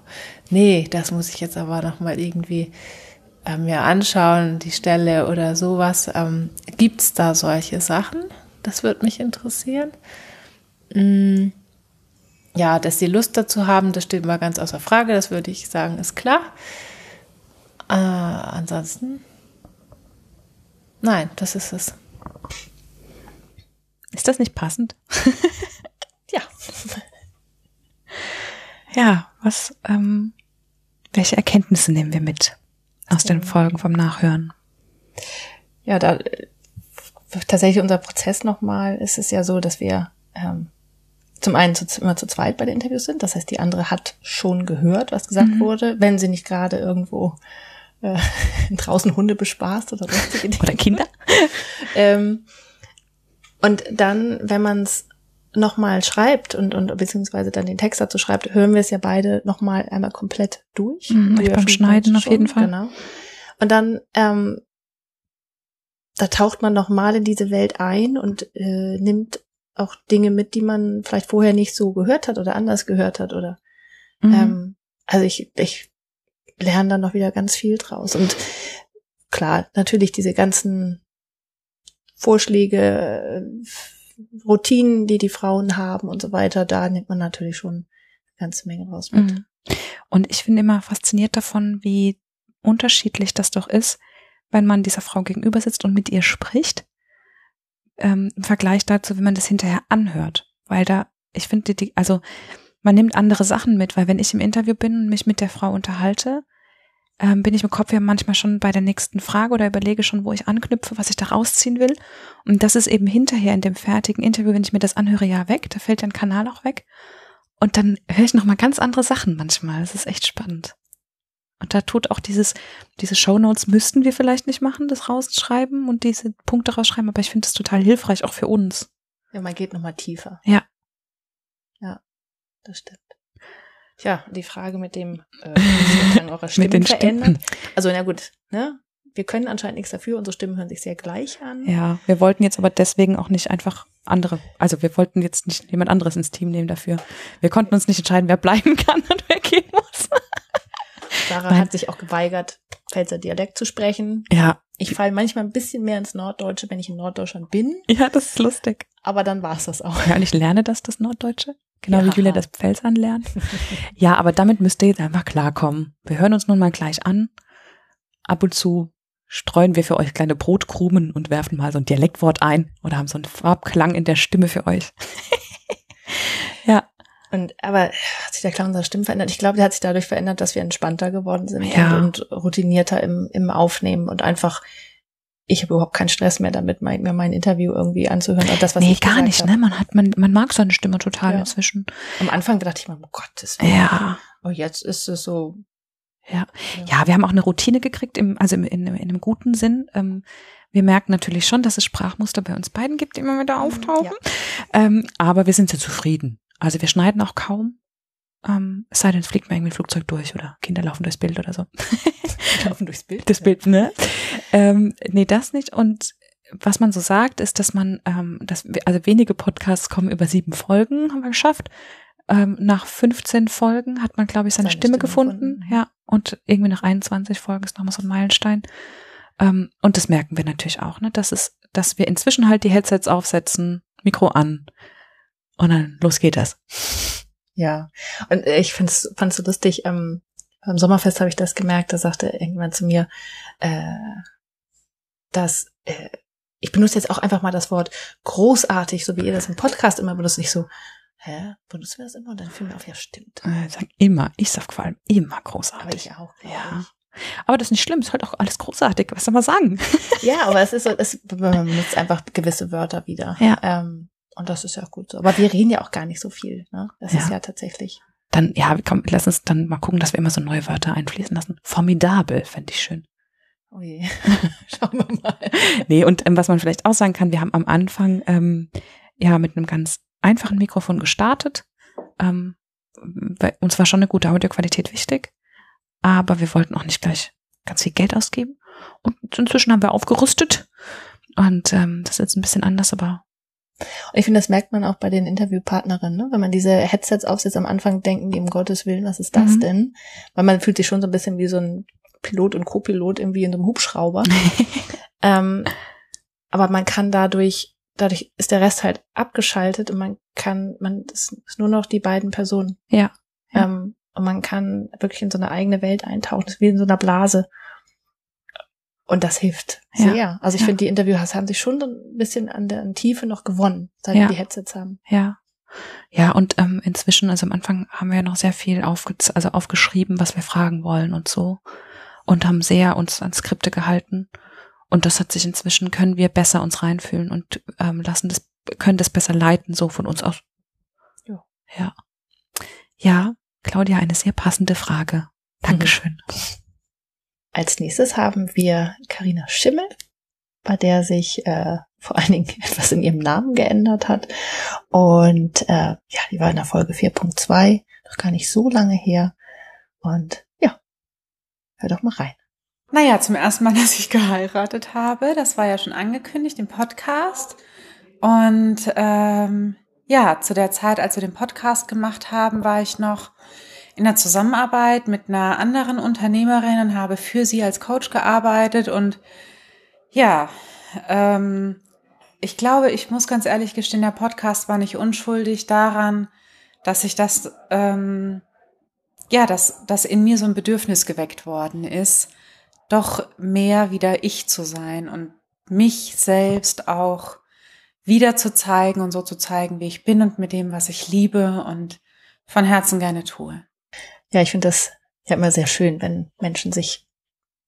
nee, das muss ich jetzt aber noch mal irgendwie äh, mir anschauen, die Stelle oder sowas. Ähm, Gibt es da solche Sachen? Das würde mich interessieren. Mm, Ja, dass sie Lust dazu haben, das steht mal ganz außer Frage. Das würde ich sagen, ist klar. Äh, ansonsten, nein, das ist es. Ist das nicht passend? Ja. Ja, was, ähm, welche Erkenntnisse nehmen wir mit aus den Folgen vom Nachhören? Ja, da tatsächlich unser Prozess nochmal ist es ja so, dass wir ähm, zum einen zu, immer zu zweit bei den Interviews sind. Das heißt, die andere hat schon gehört, was gesagt Mhm. wurde, wenn sie nicht gerade irgendwo äh, draußen Hunde bespaßt oder sonstige Dinge. Oder Kinder? ähm, und dann, wenn man es nochmal schreibt und, und beziehungsweise dann den Text dazu schreibt, hören wir es ja beide nochmal einmal komplett durch. Mhm, beim Schneiden auf jeden Fall. Genau. Und dann ähm, da taucht man nochmal in diese Welt ein und äh, nimmt auch Dinge mit, die man vielleicht vorher nicht so gehört hat oder anders gehört hat oder Mhm. ähm, also ich, ich lerne dann noch wieder ganz viel draus. Und klar, natürlich diese ganzen Vorschläge, äh, Routinen, die die Frauen haben und so weiter, da nimmt man natürlich schon eine ganze Menge raus mit. Mhm. Und ich finde immer fasziniert davon, wie unterschiedlich das doch ist, wenn man dieser Frau gegenüber sitzt und mit ihr spricht, ähm, im Vergleich dazu, wenn man das hinterher anhört. Weil da, ich finde, die, also man nimmt andere Sachen mit, weil wenn ich im Interview bin und mich mit der Frau unterhalte, ähm, bin ich im Kopf ja manchmal schon bei der nächsten Frage oder überlege schon, wo ich anknüpfe, was ich da rausziehen will. Und das ist eben hinterher in dem fertigen Interview, wenn ich mir das anhöre, ja weg, da fällt dein Kanal auch weg. Und dann höre ich noch mal ganz andere Sachen manchmal. Das ist echt spannend. Und da tut auch dieses, diese Shownotes müssten wir vielleicht nicht machen, das rausschreiben und diese Punkte rausschreiben, aber ich finde das total hilfreich, auch für uns. Ja, man geht nochmal tiefer. Ja. Ja, das stimmt. Tja, die Frage mit dem, äh, wie sich dann eure Stimmen Mit verändert. Also na gut, ne? Wir können anscheinend nichts dafür, unsere Stimmen hören sich sehr gleich an. Ja, wir wollten jetzt aber deswegen auch nicht einfach andere, also wir wollten jetzt nicht jemand anderes ins Team nehmen dafür. Wir konnten uns nicht entscheiden, wer bleiben kann und wer gehen muss. Sarah Nein. hat sich auch geweigert, Pfälzer Dialekt zu sprechen. Ja, Ich falle manchmal ein bisschen mehr ins Norddeutsche, wenn ich in Norddeutschland bin, ja, das ist lustig. aber dann war's das auch. Ja, und ich lerne das, das Norddeutsche. Genau Ja. wie Julia das Pfälz anlernt. ja, aber damit müsst ihr jetzt einfach klarkommen. Wir hören uns nun mal gleich an. Ab und zu streuen wir für euch kleine Brotkrumen und werfen mal so ein Dialektwort ein oder haben so einen Farbklang in der Stimme für euch. Ja, Und aber hat sich der Klang unserer Stimmen verändert? Ich glaube, der hat sich dadurch verändert, dass wir entspannter geworden sind Ja. und, und routinierter im, im Aufnehmen und einfach ich habe überhaupt keinen Stress mehr damit, mein, mir mein Interview irgendwie anzuhören. Oder das, was nee, ich gar nicht, hab. ne? Man hat, man, man mag seine Stimme total Ja. inzwischen. Am Anfang dachte ich mir, um Gottes Willen. Ja. Oh, jetzt ist es so. Ja. Ja, wir haben auch eine Routine gekriegt, im, also im, in, in einem guten Sinn. Ähm, wir merken natürlich schon, dass es Sprachmuster bei uns beiden gibt, die immer wieder auftauchen. Ähm, aber wir sind sehr zufrieden. Also wir schneiden auch kaum. Ähm, es sei denn, es fliegt mal irgendwie ein Flugzeug durch oder Kinder laufen durchs Bild oder so. laufen durchs Bild. Das Bild, ne? Ähm, nee, das nicht. Und was man so sagt, ist, dass man, ähm, dass wir, also wenige Podcasts kommen über sieben Folgen, haben wir geschafft. Ähm, nach 15 Folgen hat man, glaube ich, seine, Seine Stimme, Stimme gefunden. gefunden. Ja. Und irgendwie nach 21 Folgen ist nochmal so ein Meilenstein. Ähm, und das merken wir natürlich auch, ne? Das ist, dass wir inzwischen halt die Headsets aufsetzen, Mikro an. Und dann los geht das. Ja. Und äh, ich find's, fand's so lustig, ähm, beim Sommerfest habe ich das gemerkt, da sagte irgendjemand zu mir, äh, dass äh, ich benutze jetzt auch einfach mal das Wort großartig, so wie ihr das im Podcast immer benutzt. Ich so, hä, benutzen wir das immer? Und dann fiel mir auf, ja, stimmt. Äh, Ich sag immer, ich sag vor allem immer Aber großartig. ich auch. Ja. Aber das ist nicht schlimm, ist halt auch alles großartig. Was soll man sagen? ich. Ja, aber es ist so, es, man benutzt einfach gewisse Wörter wieder. Ja. Ähm, und das ist ja auch gut so. Aber wir reden ja auch gar nicht so viel. Ne? Das Ja. ist ja tatsächlich. Dann, ja, komm, lass uns dann mal gucken, dass wir immer so neue Wörter einfließen lassen. Formidabel, fände ich schön. Oh je. Schauen wir mal. Nee, und ähm, was man vielleicht auch sagen kann, wir haben am Anfang ähm, ja mit einem ganz einfachen Mikrofon gestartet. Ähm, weil uns war schon eine gute Audioqualität wichtig, aber wir wollten auch nicht gleich ganz viel Geld ausgeben. Und inzwischen haben wir aufgerüstet. Und ähm, das ist jetzt ein bisschen anders, aber Und ich finde, das merkt man auch bei den Interviewpartnerinnen, ne? wenn man diese Headsets aufsetzt, am Anfang denken die, um Gottes Willen, was ist das Mhm. denn? Weil man fühlt sich schon so ein bisschen wie so ein Pilot und Co-Pilot irgendwie in so einem Hubschrauber. ähm, aber man kann dadurch, dadurch ist der Rest halt abgeschaltet und man kann man, das ist nur noch die beiden Personen. Ja. ja. Ähm, und man kann wirklich in so eine eigene Welt eintauchen. Das ist wie in so einer Blase. Und das hilft sehr. Ja, also ich ja. finde, die Interviews haben sich schon ein bisschen an der an Tiefe noch gewonnen, seit Ja. wir die Headsets haben. Ja. Ja, und ähm, inzwischen, also am Anfang haben wir ja noch sehr viel aufge also aufgeschrieben, was wir fragen wollen und so. Und haben sehr uns an Skripte gehalten. Und das hat sich inzwischen, können wir besser uns reinfühlen und ähm, lassen das, können das besser leiten, so von uns aus. Ja. Ja. Ja, Claudia, eine sehr passende Frage. Dankeschön. Als nächstes haben wir Karina Schimmel, bei der sich äh, vor allen Dingen etwas in ihrem Namen geändert hat. Und äh, ja, die war in der Folge 4.2, noch gar nicht so lange her. Und ja, hör doch mal rein. Naja, zum ersten Mal, dass ich geheiratet habe. Das war ja schon angekündigt im Podcast. Und ähm, ja, zu der Zeit, als wir den Podcast gemacht haben, war ich noch in der Zusammenarbeit mit einer anderen Unternehmerin und habe für sie als Coach gearbeitet. Und ja, ähm, ich glaube, ich muss ganz ehrlich gestehen, der Podcast war nicht unschuldig daran, dass ich das, ähm, ja, dass, dass in mir so ein Bedürfnis geweckt worden ist, doch mehr wieder ich zu sein und mich selbst auch wieder zu zeigen und so zu zeigen, wie ich bin und mit dem, was ich liebe und von Herzen gerne tue. Ja, ich finde das ja immer sehr schön, wenn Menschen sich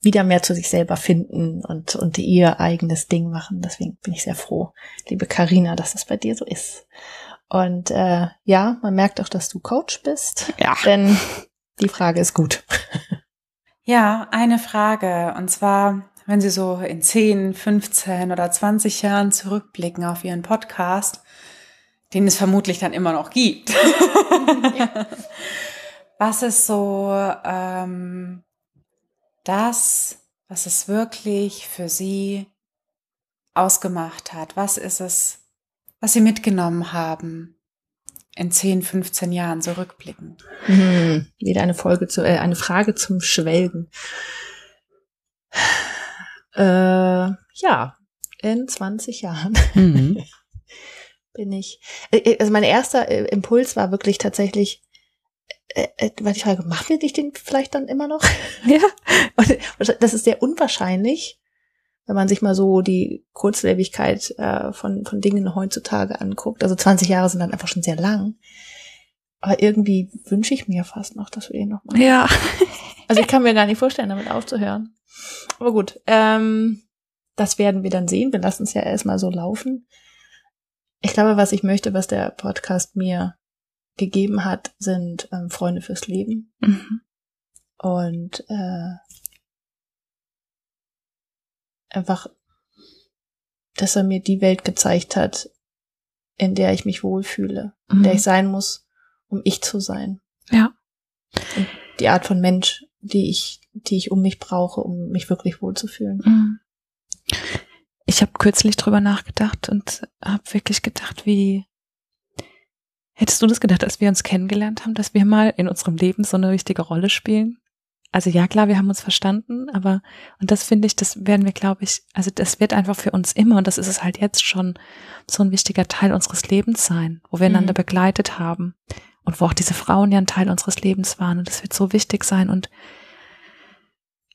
wieder mehr zu sich selber finden und, und ihr eigenes Ding machen. Deswegen bin ich sehr froh, liebe Karina, dass das bei dir so ist. Und äh, ja, man merkt auch, dass du Coach bist. Ja. Denn die Frage ist gut. Ja, eine Frage. Und zwar, wenn Sie so in 10, 15 oder 20 Jahren zurückblicken auf Ihren Podcast, den es vermutlich dann immer noch gibt. Was ist so ähm, das, was es wirklich für Sie ausgemacht hat? Was ist es, was Sie mitgenommen haben in 10, 15 Jahren so rückblickend? Hm, wieder eine Folge zu, äh, eine Frage zum Schwelgen. Äh, ja, in 20 Jahren Mhm. bin ich. äh, Also mein erster äh, Impuls war wirklich tatsächlich, äh, äh, war die Frage, machen wir dich den vielleicht dann immer noch? Ja. Und das ist sehr unwahrscheinlich, wenn man sich mal so die Kurzlebigkeit äh, von, von Dingen heutzutage anguckt. Also 20 Jahre sind dann einfach schon sehr lang. Aber irgendwie wünsche ich mir fast noch, dass wir den noch machen. Ja. Also ich kann mir gar nicht vorstellen, damit aufzuhören. Aber gut, ähm, das werden wir dann sehen. Wir lassen es ja erstmal so laufen. Ich glaube, was ich möchte, was der Podcast mir gegeben hat, sind ähm, Freunde fürs Leben. Mhm. Und äh, einfach, dass er mir die Welt gezeigt hat, in der ich mich wohlfühle, in der Mhm. ich sein muss, um ich zu sein. Ja. Und die Art von Mensch, die ich, die ich um mich brauche, um mich wirklich wohlzufühlen. Mhm. Ich habe kürzlich drüber nachgedacht und habe wirklich gedacht, wie hättest du das gedacht, als wir uns kennengelernt haben, dass wir mal in unserem Leben so eine wichtige Rolle spielen? Also ja, klar, wir haben uns verstanden, aber und das finde ich, das werden wir, glaube ich, also das wird einfach für uns immer und das ist es halt jetzt schon so ein wichtiger Teil unseres Lebens sein, wo wir Mhm. einander begleitet haben und wo auch diese Frauen ja ein Teil unseres Lebens waren und das wird so wichtig sein und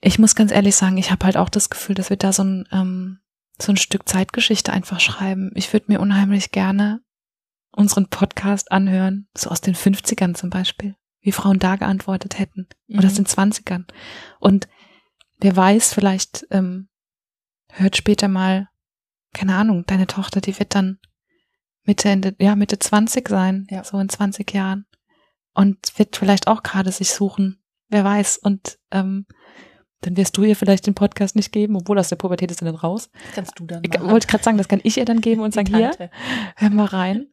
ich muss ganz ehrlich sagen, ich habe halt auch das Gefühl, dass wir da so ein, ähm, so ein Stück Zeitgeschichte einfach schreiben. Ich würde mir unheimlich gerne unseren Podcast anhören, so aus den 50ern zum Beispiel, wie Frauen da geantwortet hätten oder aus Mhm. den 20ern. Und wer weiß, vielleicht ähm, hört später mal, keine Ahnung, deine Tochter, die wird dann Mitte, Ende, ja, Mitte 20 sein, Ja. so in 20 Jahren. Und wird vielleicht auch gerade sich suchen, wer weiß. Und ähm, dann wirst du ihr vielleicht den Podcast nicht geben, obwohl aus der Pubertät ist er dann raus. Kannst du dann Ich machen. wollte gerade sagen, das kann ich ihr dann geben und sagen, hier, hör mal rein.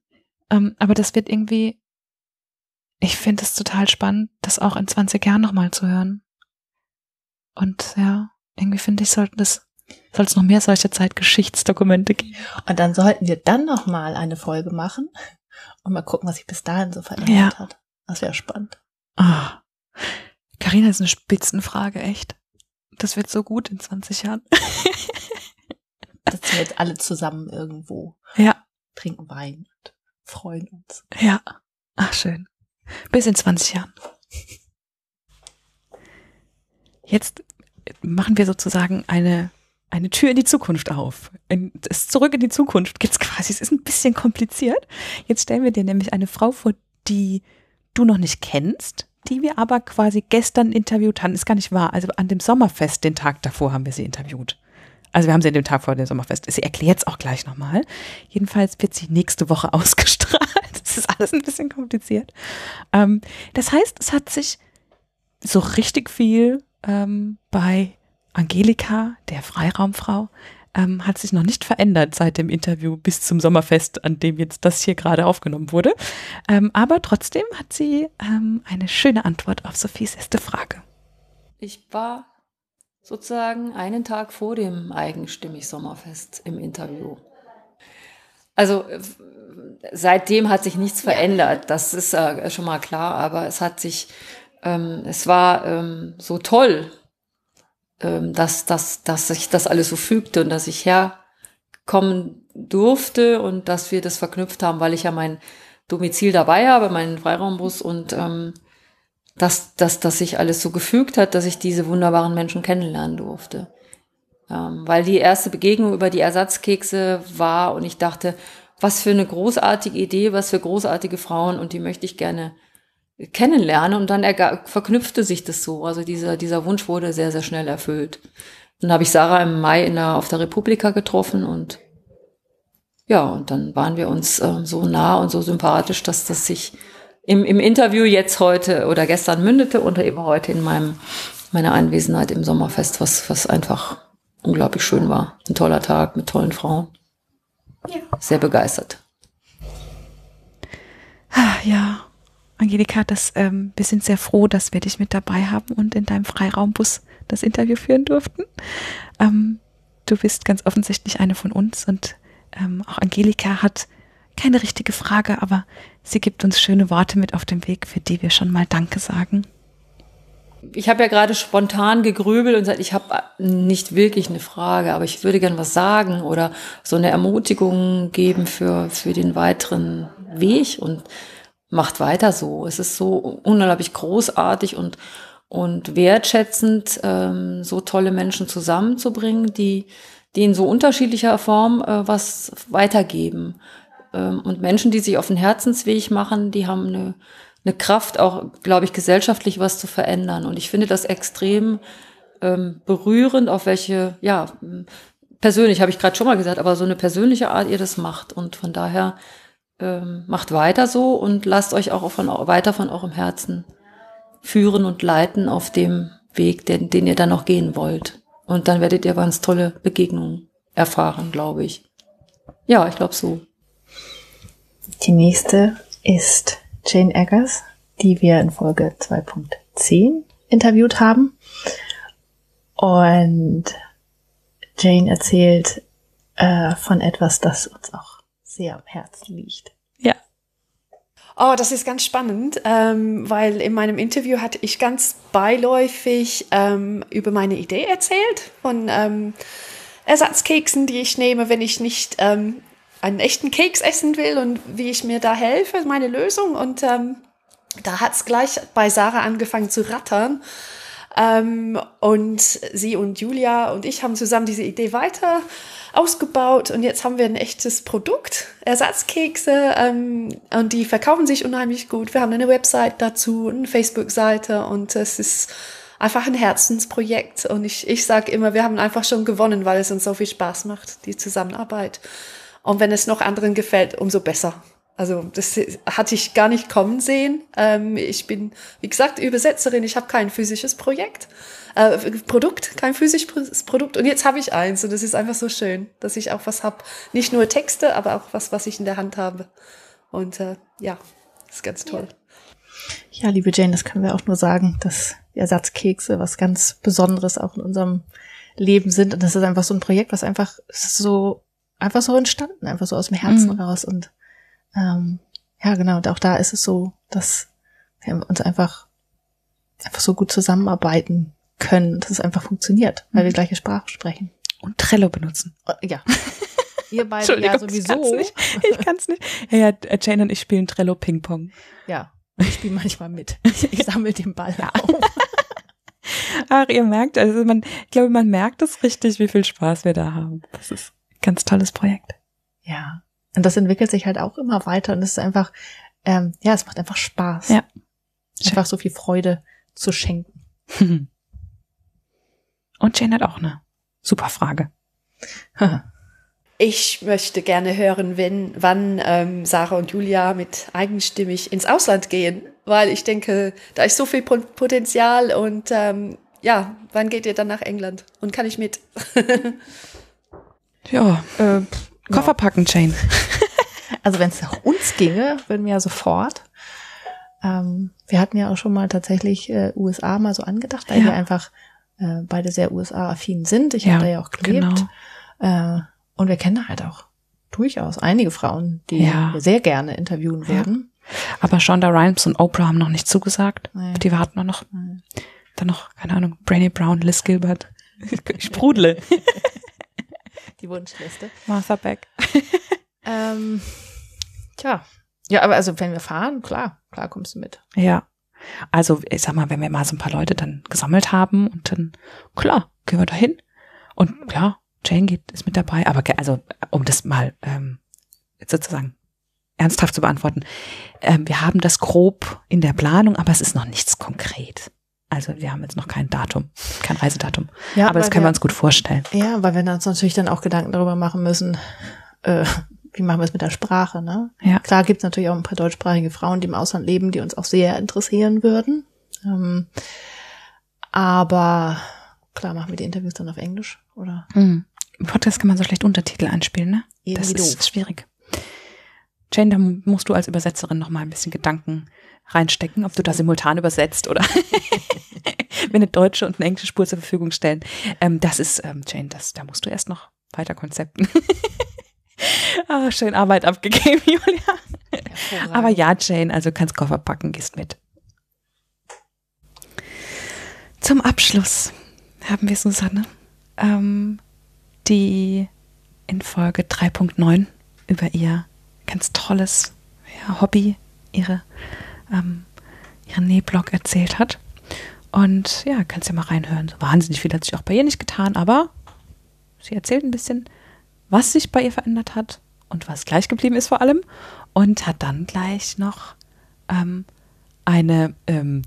Ähm, aber das wird irgendwie, ich finde es total spannend, das auch in 20 Jahren nochmal zu hören. Und ja, irgendwie finde ich, sollten das, soll es noch mehr solche Zeitgeschichtsdokumente geben. Und dann sollten wir dann noch mal eine Folge machen und mal gucken, was sich bis dahin so verändert Ja. hat. Das wäre spannend. Ah. Carina ist eine Spitzenfrage, echt. Das wird so gut in 20 Jahren. Das sind wir jetzt alle zusammen irgendwo Ja. trinken Wein. Freuen uns. Ja. Ach, schön. Bis in 20 Jahren. Jetzt machen wir sozusagen eine, eine Tür in die Zukunft auf. In, das Zurück in die Zukunft gibt's quasi. Es ist ein bisschen kompliziert. Jetzt stellen wir dir nämlich eine Frau vor, die du noch nicht kennst, die wir aber quasi gestern interviewt haben. Ist gar nicht wahr. Also an dem Sommerfest, den Tag davor, haben wir sie interviewt. Also wir haben sie den Tag vor dem Sommerfest. Sie erklärt es auch gleich nochmal. Jedenfalls wird sie nächste Woche ausgestrahlt. Das ist alles ein bisschen kompliziert. Ähm, das heißt, es hat sich so richtig viel ähm, bei Angelika, der Freiraumfrau, ähm, hat sich noch nicht verändert seit dem Interview bis zum Sommerfest, an dem jetzt das hier gerade aufgenommen wurde. Ähm, aber trotzdem hat sie ähm, eine schöne Antwort auf Sophies erste Frage. Ich war sozusagen einen Tag vor dem eigenstimmig Sommerfest im Interview. Also äh, seitdem hat sich nichts verändert, das ist äh, schon mal klar, aber es hat sich, ähm, es war ähm, so toll, ähm, dass, dass, dass sich das alles so fügte und dass ich herkommen durfte und dass wir das verknüpft haben, weil ich ja mein Domizil dabei habe, meinen Freiraumbus und ähm, dass, dass, dass sich alles so gefügt hat, dass ich diese wunderbaren Menschen kennenlernen durfte. Ähm, weil die erste Begegnung über die Ersatzkekse war und ich dachte, was für eine großartige Idee, was für großartige Frauen und die möchte ich gerne kennenlernen und dann verknüpfte sich das so. Also dieser, dieser Wunsch wurde sehr, sehr schnell erfüllt. Dann habe ich Sarah im Mai in der, auf der Republika getroffen und ja, und dann waren wir uns äh, so nah und so sympathisch, dass das sich im, im Interview jetzt heute oder gestern mündete und eben heute in meinem, meiner Anwesenheit im Sommerfest, was, was einfach unglaublich schön war. Ein toller Tag mit tollen Frauen. Ja. Sehr begeistert. Ah, ja, Angelika, das, ähm, wir sind sehr froh, dass wir dich mit dabei haben und in deinem Freiraumbus das Interview führen durften. Ähm, du bist ganz offensichtlich eine von uns und ähm, auch Angelika hat keine richtige Frage, aber sie gibt uns schöne Worte mit auf den Weg, für die wir schon mal Danke sagen. Ich habe ja gerade spontan gegrübelt und gesagt, ich habe nicht wirklich eine Frage, aber ich würde gern was sagen oder so eine Ermutigung geben für, für den weiteren Weg und macht weiter so. Es ist so unglaublich großartig und, und wertschätzend, ähm, so tolle Menschen zusammenzubringen, die, die in so unterschiedlicher Form äh, was weitergeben. Ähm, und Menschen, die sich auf den Herzensweg machen, die haben eine, eine Kraft, auch, glaube ich, gesellschaftlich was zu verändern. Und ich finde das extrem ähm, berührend, auf welche, ja, persönlich habe ich gerade schon mal gesagt, aber so eine persönliche Art ihr das macht. Und von daher ähm, macht weiter so und lasst euch auch von, weiter von eurem Herzen führen und leiten auf dem Weg, den, den ihr dann noch gehen wollt. Und dann werdet ihr ganz tolle Begegnungen erfahren, glaube ich. Ja, ich glaube so. Die nächste ist Jane Eggers, die wir in Folge 2.10 interviewt haben. Und Jane erzählt äh, von etwas, das uns auch sehr am Herzen liegt. Ja. Oh, das ist ganz spannend, ähm, weil in meinem Interview hatte ich ganz beiläufig ähm, über meine Idee erzählt von ähm, Ersatzkeksen, die ich nehme, wenn ich nicht ähm, einen echten Keks essen will und wie ich mir da helfe, meine Lösung. Und ähm, da hat es gleich bei Sarah angefangen zu rattern. Ähm, und sie und Julia und ich haben zusammen diese Idee weiter ausgebaut und jetzt haben wir ein echtes Produkt, Ersatzkekse ähm, und die verkaufen sich unheimlich gut. Wir haben eine Website dazu, eine Facebook-Seite und es ist einfach ein Herzensprojekt und ich, ich sage immer, wir haben einfach schon gewonnen, weil es uns so viel Spaß macht, die Zusammenarbeit. Und wenn es noch anderen gefällt, umso besser. Also das hatte ich gar nicht kommen sehen. Ähm, ich bin, wie gesagt, Übersetzerin. Ich habe kein physisches Projekt, äh, Produkt, kein physisches Produkt. Und jetzt habe ich eins. Und das ist einfach so schön, dass ich auch was habe. Nicht nur Texte, aber auch was, was ich in der Hand habe. Und äh, ja, ist ganz toll. Ja, liebe Jane, das können wir auch nur sagen, dass Ersatzkekse was ganz Besonderes auch in unserem Leben sind. Und das ist einfach so ein Projekt, was einfach so einfach so entstanden, einfach so aus dem Herzen mhm. raus. Und ähm, ja, genau, und auch da ist es so, dass wir uns einfach einfach so gut zusammenarbeiten können, dass es einfach funktioniert, weil mhm. wir gleiche Sprache sprechen. Und Trello benutzen. Oh, ja. Ihr beide ja sowieso. Ich kann's nicht. Ich kann's nicht. Ja, ja, äh, Jane und ich spielen Trello Ping-Pong. Ja, ich spiele manchmal mit. Ich, sammle den Ball auf. Ach, ihr merkt, also man, ich glaube, man merkt es richtig, wie viel Spaß wir da haben. Das ist ganz tolles Projekt. Ja. Und das entwickelt sich halt auch immer weiter und es ist einfach, ähm, ja, es macht einfach Spaß. Ja. Einfach so viel Freude zu schenken. Und Jane hat auch eine super Frage. Ich möchte gerne hören, wenn, wann ähm, Sarah und Julia mit eigenstimmig ins Ausland gehen, weil ich denke, da ist so viel Pot- Potenzial und ähm, ja, wann geht ihr dann nach England und kann ich mit? Ja, äh, Koffer packen, Jane. Also wenn es nach uns ginge, würden wir ja sofort. Ähm, wir hatten ja auch schon mal tatsächlich äh, USA mal so angedacht, weil Ja. wir einfach äh, beide sehr USA-affin sind. Ich Ja, habe da ja auch gelebt. genau. Äh, und wir kennen halt auch durchaus einige Frauen, die Ja. wir sehr gerne interviewen würden. Aber Shonda Rhimes und Oprah haben noch nicht zugesagt. Nee. Die warten wir noch. Dann noch, keine Ahnung, Brainy Brown, Liz Gilbert. Ich sprudle. Die Wunschliste. Martha Beck. Ähm, tja. Ja, aber also wenn wir fahren, klar, klar kommst du mit. Ja. Also, ich sag mal, wenn wir mal so ein paar Leute dann gesammelt haben und dann, klar, gehen wir da hin. Und klar, Jane geht, ist mit dabei. Aber also, um das mal ähm, sozusagen ernsthaft zu beantworten, ähm, wir haben das grob in der Planung, aber es ist noch nichts konkret. Also wir haben jetzt noch kein Datum, kein Reisedatum. Ja, aber das können wir wir- uns gut vorstellen. Ja, weil wir uns natürlich dann auch Gedanken darüber machen müssen, äh, wie machen wir es mit der Sprache, ne? Ja. Klar gibt es natürlich auch ein paar deutschsprachige Frauen, die im Ausland leben, die uns auch sehr interessieren würden. Ähm, aber klar, machen wir die Interviews dann auf Englisch, oder? Mhm. Im Podcast kann man so schlecht Untertitel einspielen, ne? Irgendwie das ist doof. schwierig. Jane, da musst du als Übersetzerin noch mal ein bisschen Gedanken reinstecken, ob du da simultan übersetzt oder mir eine deutsche und eine englische Spur zur Verfügung stellen. Ähm, das ist, ähm, Jane, das, da musst du erst noch weiter konzepten. ah, schön Arbeit abgegeben, Julia. Aber ja, Jane, also kannst Koffer packen, gehst mit. Zum Abschluss haben wir Susanne, ähm, die in Folge 3.9 über ihr ganz tolles ja, Hobby, ihre, ähm, ihren Nähblog erzählt hat. Und ja, kannst ja mal reinhören. So wahnsinnig viel hat sich auch bei ihr nicht getan, aber sie erzählt ein bisschen, was sich bei ihr verändert hat und was gleich geblieben ist vor allem. Und hat dann gleich noch ähm, eine ähm,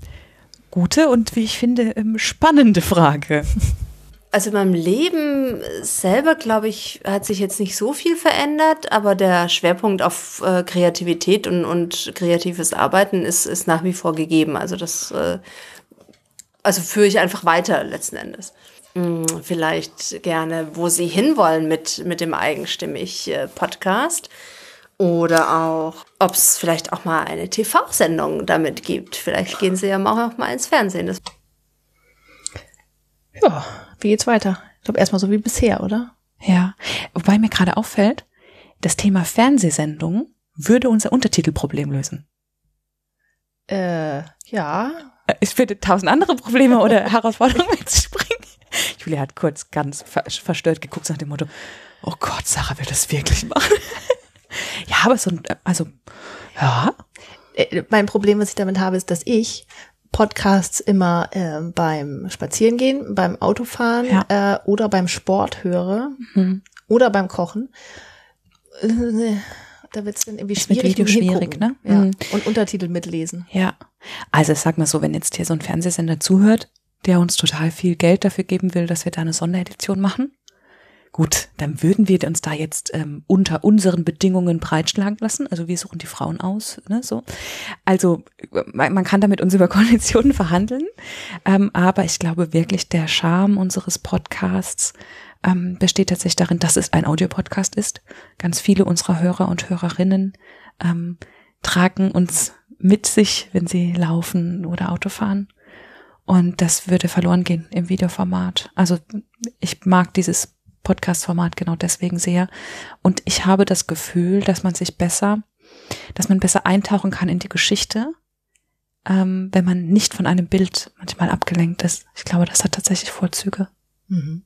gute und wie ich finde ähm, spannende Frage. Also in meinem Leben selber, glaube ich, hat sich jetzt nicht so viel verändert, aber der Schwerpunkt auf äh, Kreativität und, und kreatives Arbeiten ist, ist nach wie vor gegeben. Also das, äh, also führe ich einfach weiter letzten Endes. Hm, vielleicht gerne, wo Sie hinwollen mit, mit dem eigenstimmig äh, Podcast. Oder auch, ob es vielleicht auch mal eine TV-Sendung damit gibt. Vielleicht gehen Sie ja auch mal ins Fernsehen. Das Ja, wie geht's weiter? Ich glaube erstmal so wie bisher, oder? Ja, wobei mir gerade auffällt, das Thema Fernsehsendung würde unser Untertitelproblem lösen. Äh, ja. Es würde tausend andere Probleme oder Herausforderungen mit sich bringen. Julia hat kurz ganz ver verstört geguckt nach dem Motto, oh Gott, Sarah will das wirklich machen. ja, aber so ein, also, ja. Äh, Mein Problem, was ich damit habe, ist, dass ich Podcasts immer äh, beim Spazierengehen, beim Autofahren äh, oder beim Sport höre Mhm. oder beim Kochen. Äh, Da wird es dann irgendwie Ist mit schwierig. Video mit dem schwierig, ne? Ja. Mhm. Und Untertitel mitlesen. Ja. Also ich sag mal so, wenn jetzt hier so ein Fernsehsender zuhört, der uns total viel Geld dafür geben will, dass wir da eine Sonderedition machen, gut, dann würden wir uns da jetzt ähm, unter unseren Bedingungen breitschlagen lassen. Also wir suchen die Frauen aus, ne, so. Also man, man kann da mit uns über Konditionen verhandeln, ähm, aber ich glaube wirklich, der Charme unseres Podcasts ähm, besteht tatsächlich darin, dass es ein Audiopodcast ist. Ganz viele unserer Hörer und Hörerinnen ähm, tragen uns mit sich, wenn sie laufen oder Auto fahren. Und das würde verloren gehen im Videoformat. Also ich mag dieses Podcast-Format genau deswegen sehr. Und ich habe das Gefühl, dass man sich besser, dass man besser eintauchen kann in die Geschichte, ähm, wenn man nicht von einem Bild manchmal abgelenkt ist. Ich glaube, das hat tatsächlich Vorzüge. Mhm.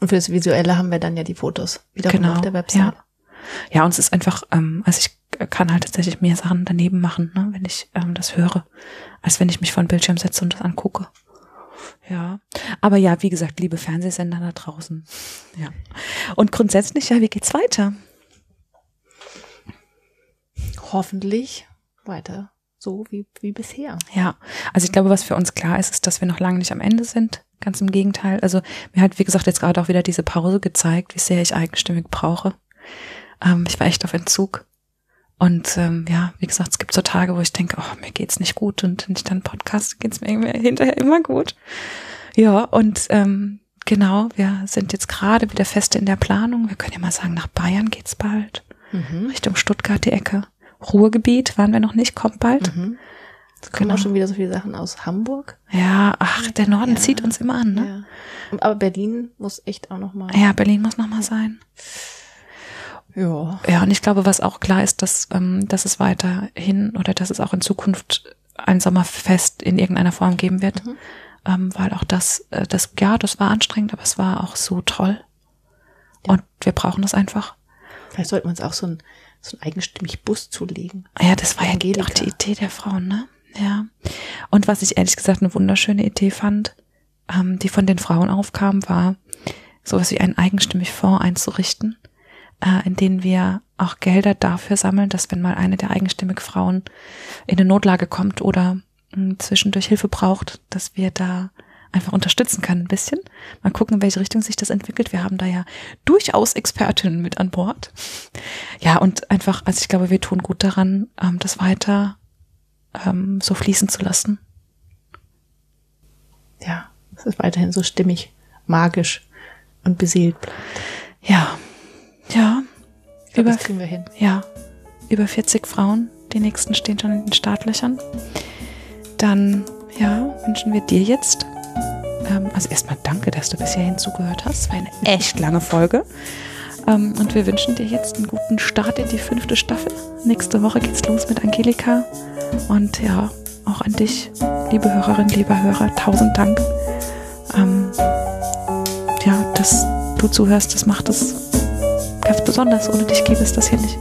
Und für das Visuelle haben wir dann ja die Fotos wiederum Genau, auf der Website. ja. Ja, und es ist einfach, ähm, also ich kann halt tatsächlich mehr Sachen daneben machen, ne, wenn ich ähm, das höre, als wenn ich mich vor den Bildschirm setze und das angucke. Ja. Aber ja, wie gesagt, liebe Fernsehsender da draußen. Ja. Und grundsätzlich, ja, wie geht's weiter? Hoffentlich weiter so wie, wie bisher. Ja, also ich glaube, was für uns klar ist, ist, dass wir noch lange nicht am Ende sind. Ganz im Gegenteil. Also mir hat, wie gesagt, jetzt gerade auch wieder diese Pause gezeigt, wie sehr ich eigenstimmig brauche. Ähm, ich war echt auf Entzug. Und ähm, ja, wie gesagt, es gibt so Tage, wo ich denke, oh, mir geht's nicht gut. Und wenn ich dann Podcast, geht's mir irgendwie hinterher immer gut. Ja, und ähm, genau, wir sind jetzt gerade wieder fest in der Planung. Wir können ja mal sagen, nach Bayern geht's bald. Mhm. Richtung Stuttgart die Ecke. Ruhrgebiet waren wir noch nicht, kommt bald. Mhm. Es kommen auch schon wieder so viele Sachen aus Hamburg. Ja, ach, der Norden zieht uns immer an, ne? Ja. Aber Berlin muss echt auch noch mal. Ja, Berlin muss noch mal sein. Ja. Ja, und ich glaube, was auch klar ist, dass, ähm, dass es weiterhin oder dass es auch in Zukunft ein Sommerfest in irgendeiner Form geben wird. Mhm. Ähm, weil auch das, äh, das, ja, das war anstrengend, aber es war auch so toll. Und wir brauchen das einfach. Vielleicht sollten wir uns auch so ein, so ein eigenstimmig Bus zulegen. Ja, das war ja auch die Idee der Frauen, ne? Ja. Und was ich ehrlich gesagt eine wunderschöne Idee fand, ähm, die von den Frauen aufkam, war, sowas wie einen eigenstimmig Fonds einzurichten, äh, in denen wir auch Gelder dafür sammeln, dass wenn mal eine der eigenstimmig Frauen in eine Notlage kommt oder mh, zwischendurch Hilfe braucht, dass wir da einfach unterstützen können ein bisschen. Mal gucken, in welche Richtung sich das entwickelt. Wir haben da ja durchaus Expertinnen mit an Bord. Ja, und einfach, also ich glaube, wir tun gut daran, ähm, das weiter ähm, so fließen zu lassen. Ja, es ist weiterhin so stimmig, magisch und beseelt. Ja, ja. Glaub, das kriegen wir hin. Ja, über 40 Frauen. Die nächsten stehen schon in den Startlöchern. Dann, ja, wünschen wir dir jetzt ähm, also erstmal danke, dass du bis hierhin zugehört hast. Es war eine echt lange Folge. Ähm, und wir wünschen dir jetzt einen guten Start in die fünfte Staffel. Nächste Woche geht's los mit Angelika. Und ja, auch an dich, liebe Hörerin, lieber Hörer, tausend Dank. Ähm, ja, dass du zuhörst, das macht es ganz besonders. Ohne dich gäbe es das hier nicht.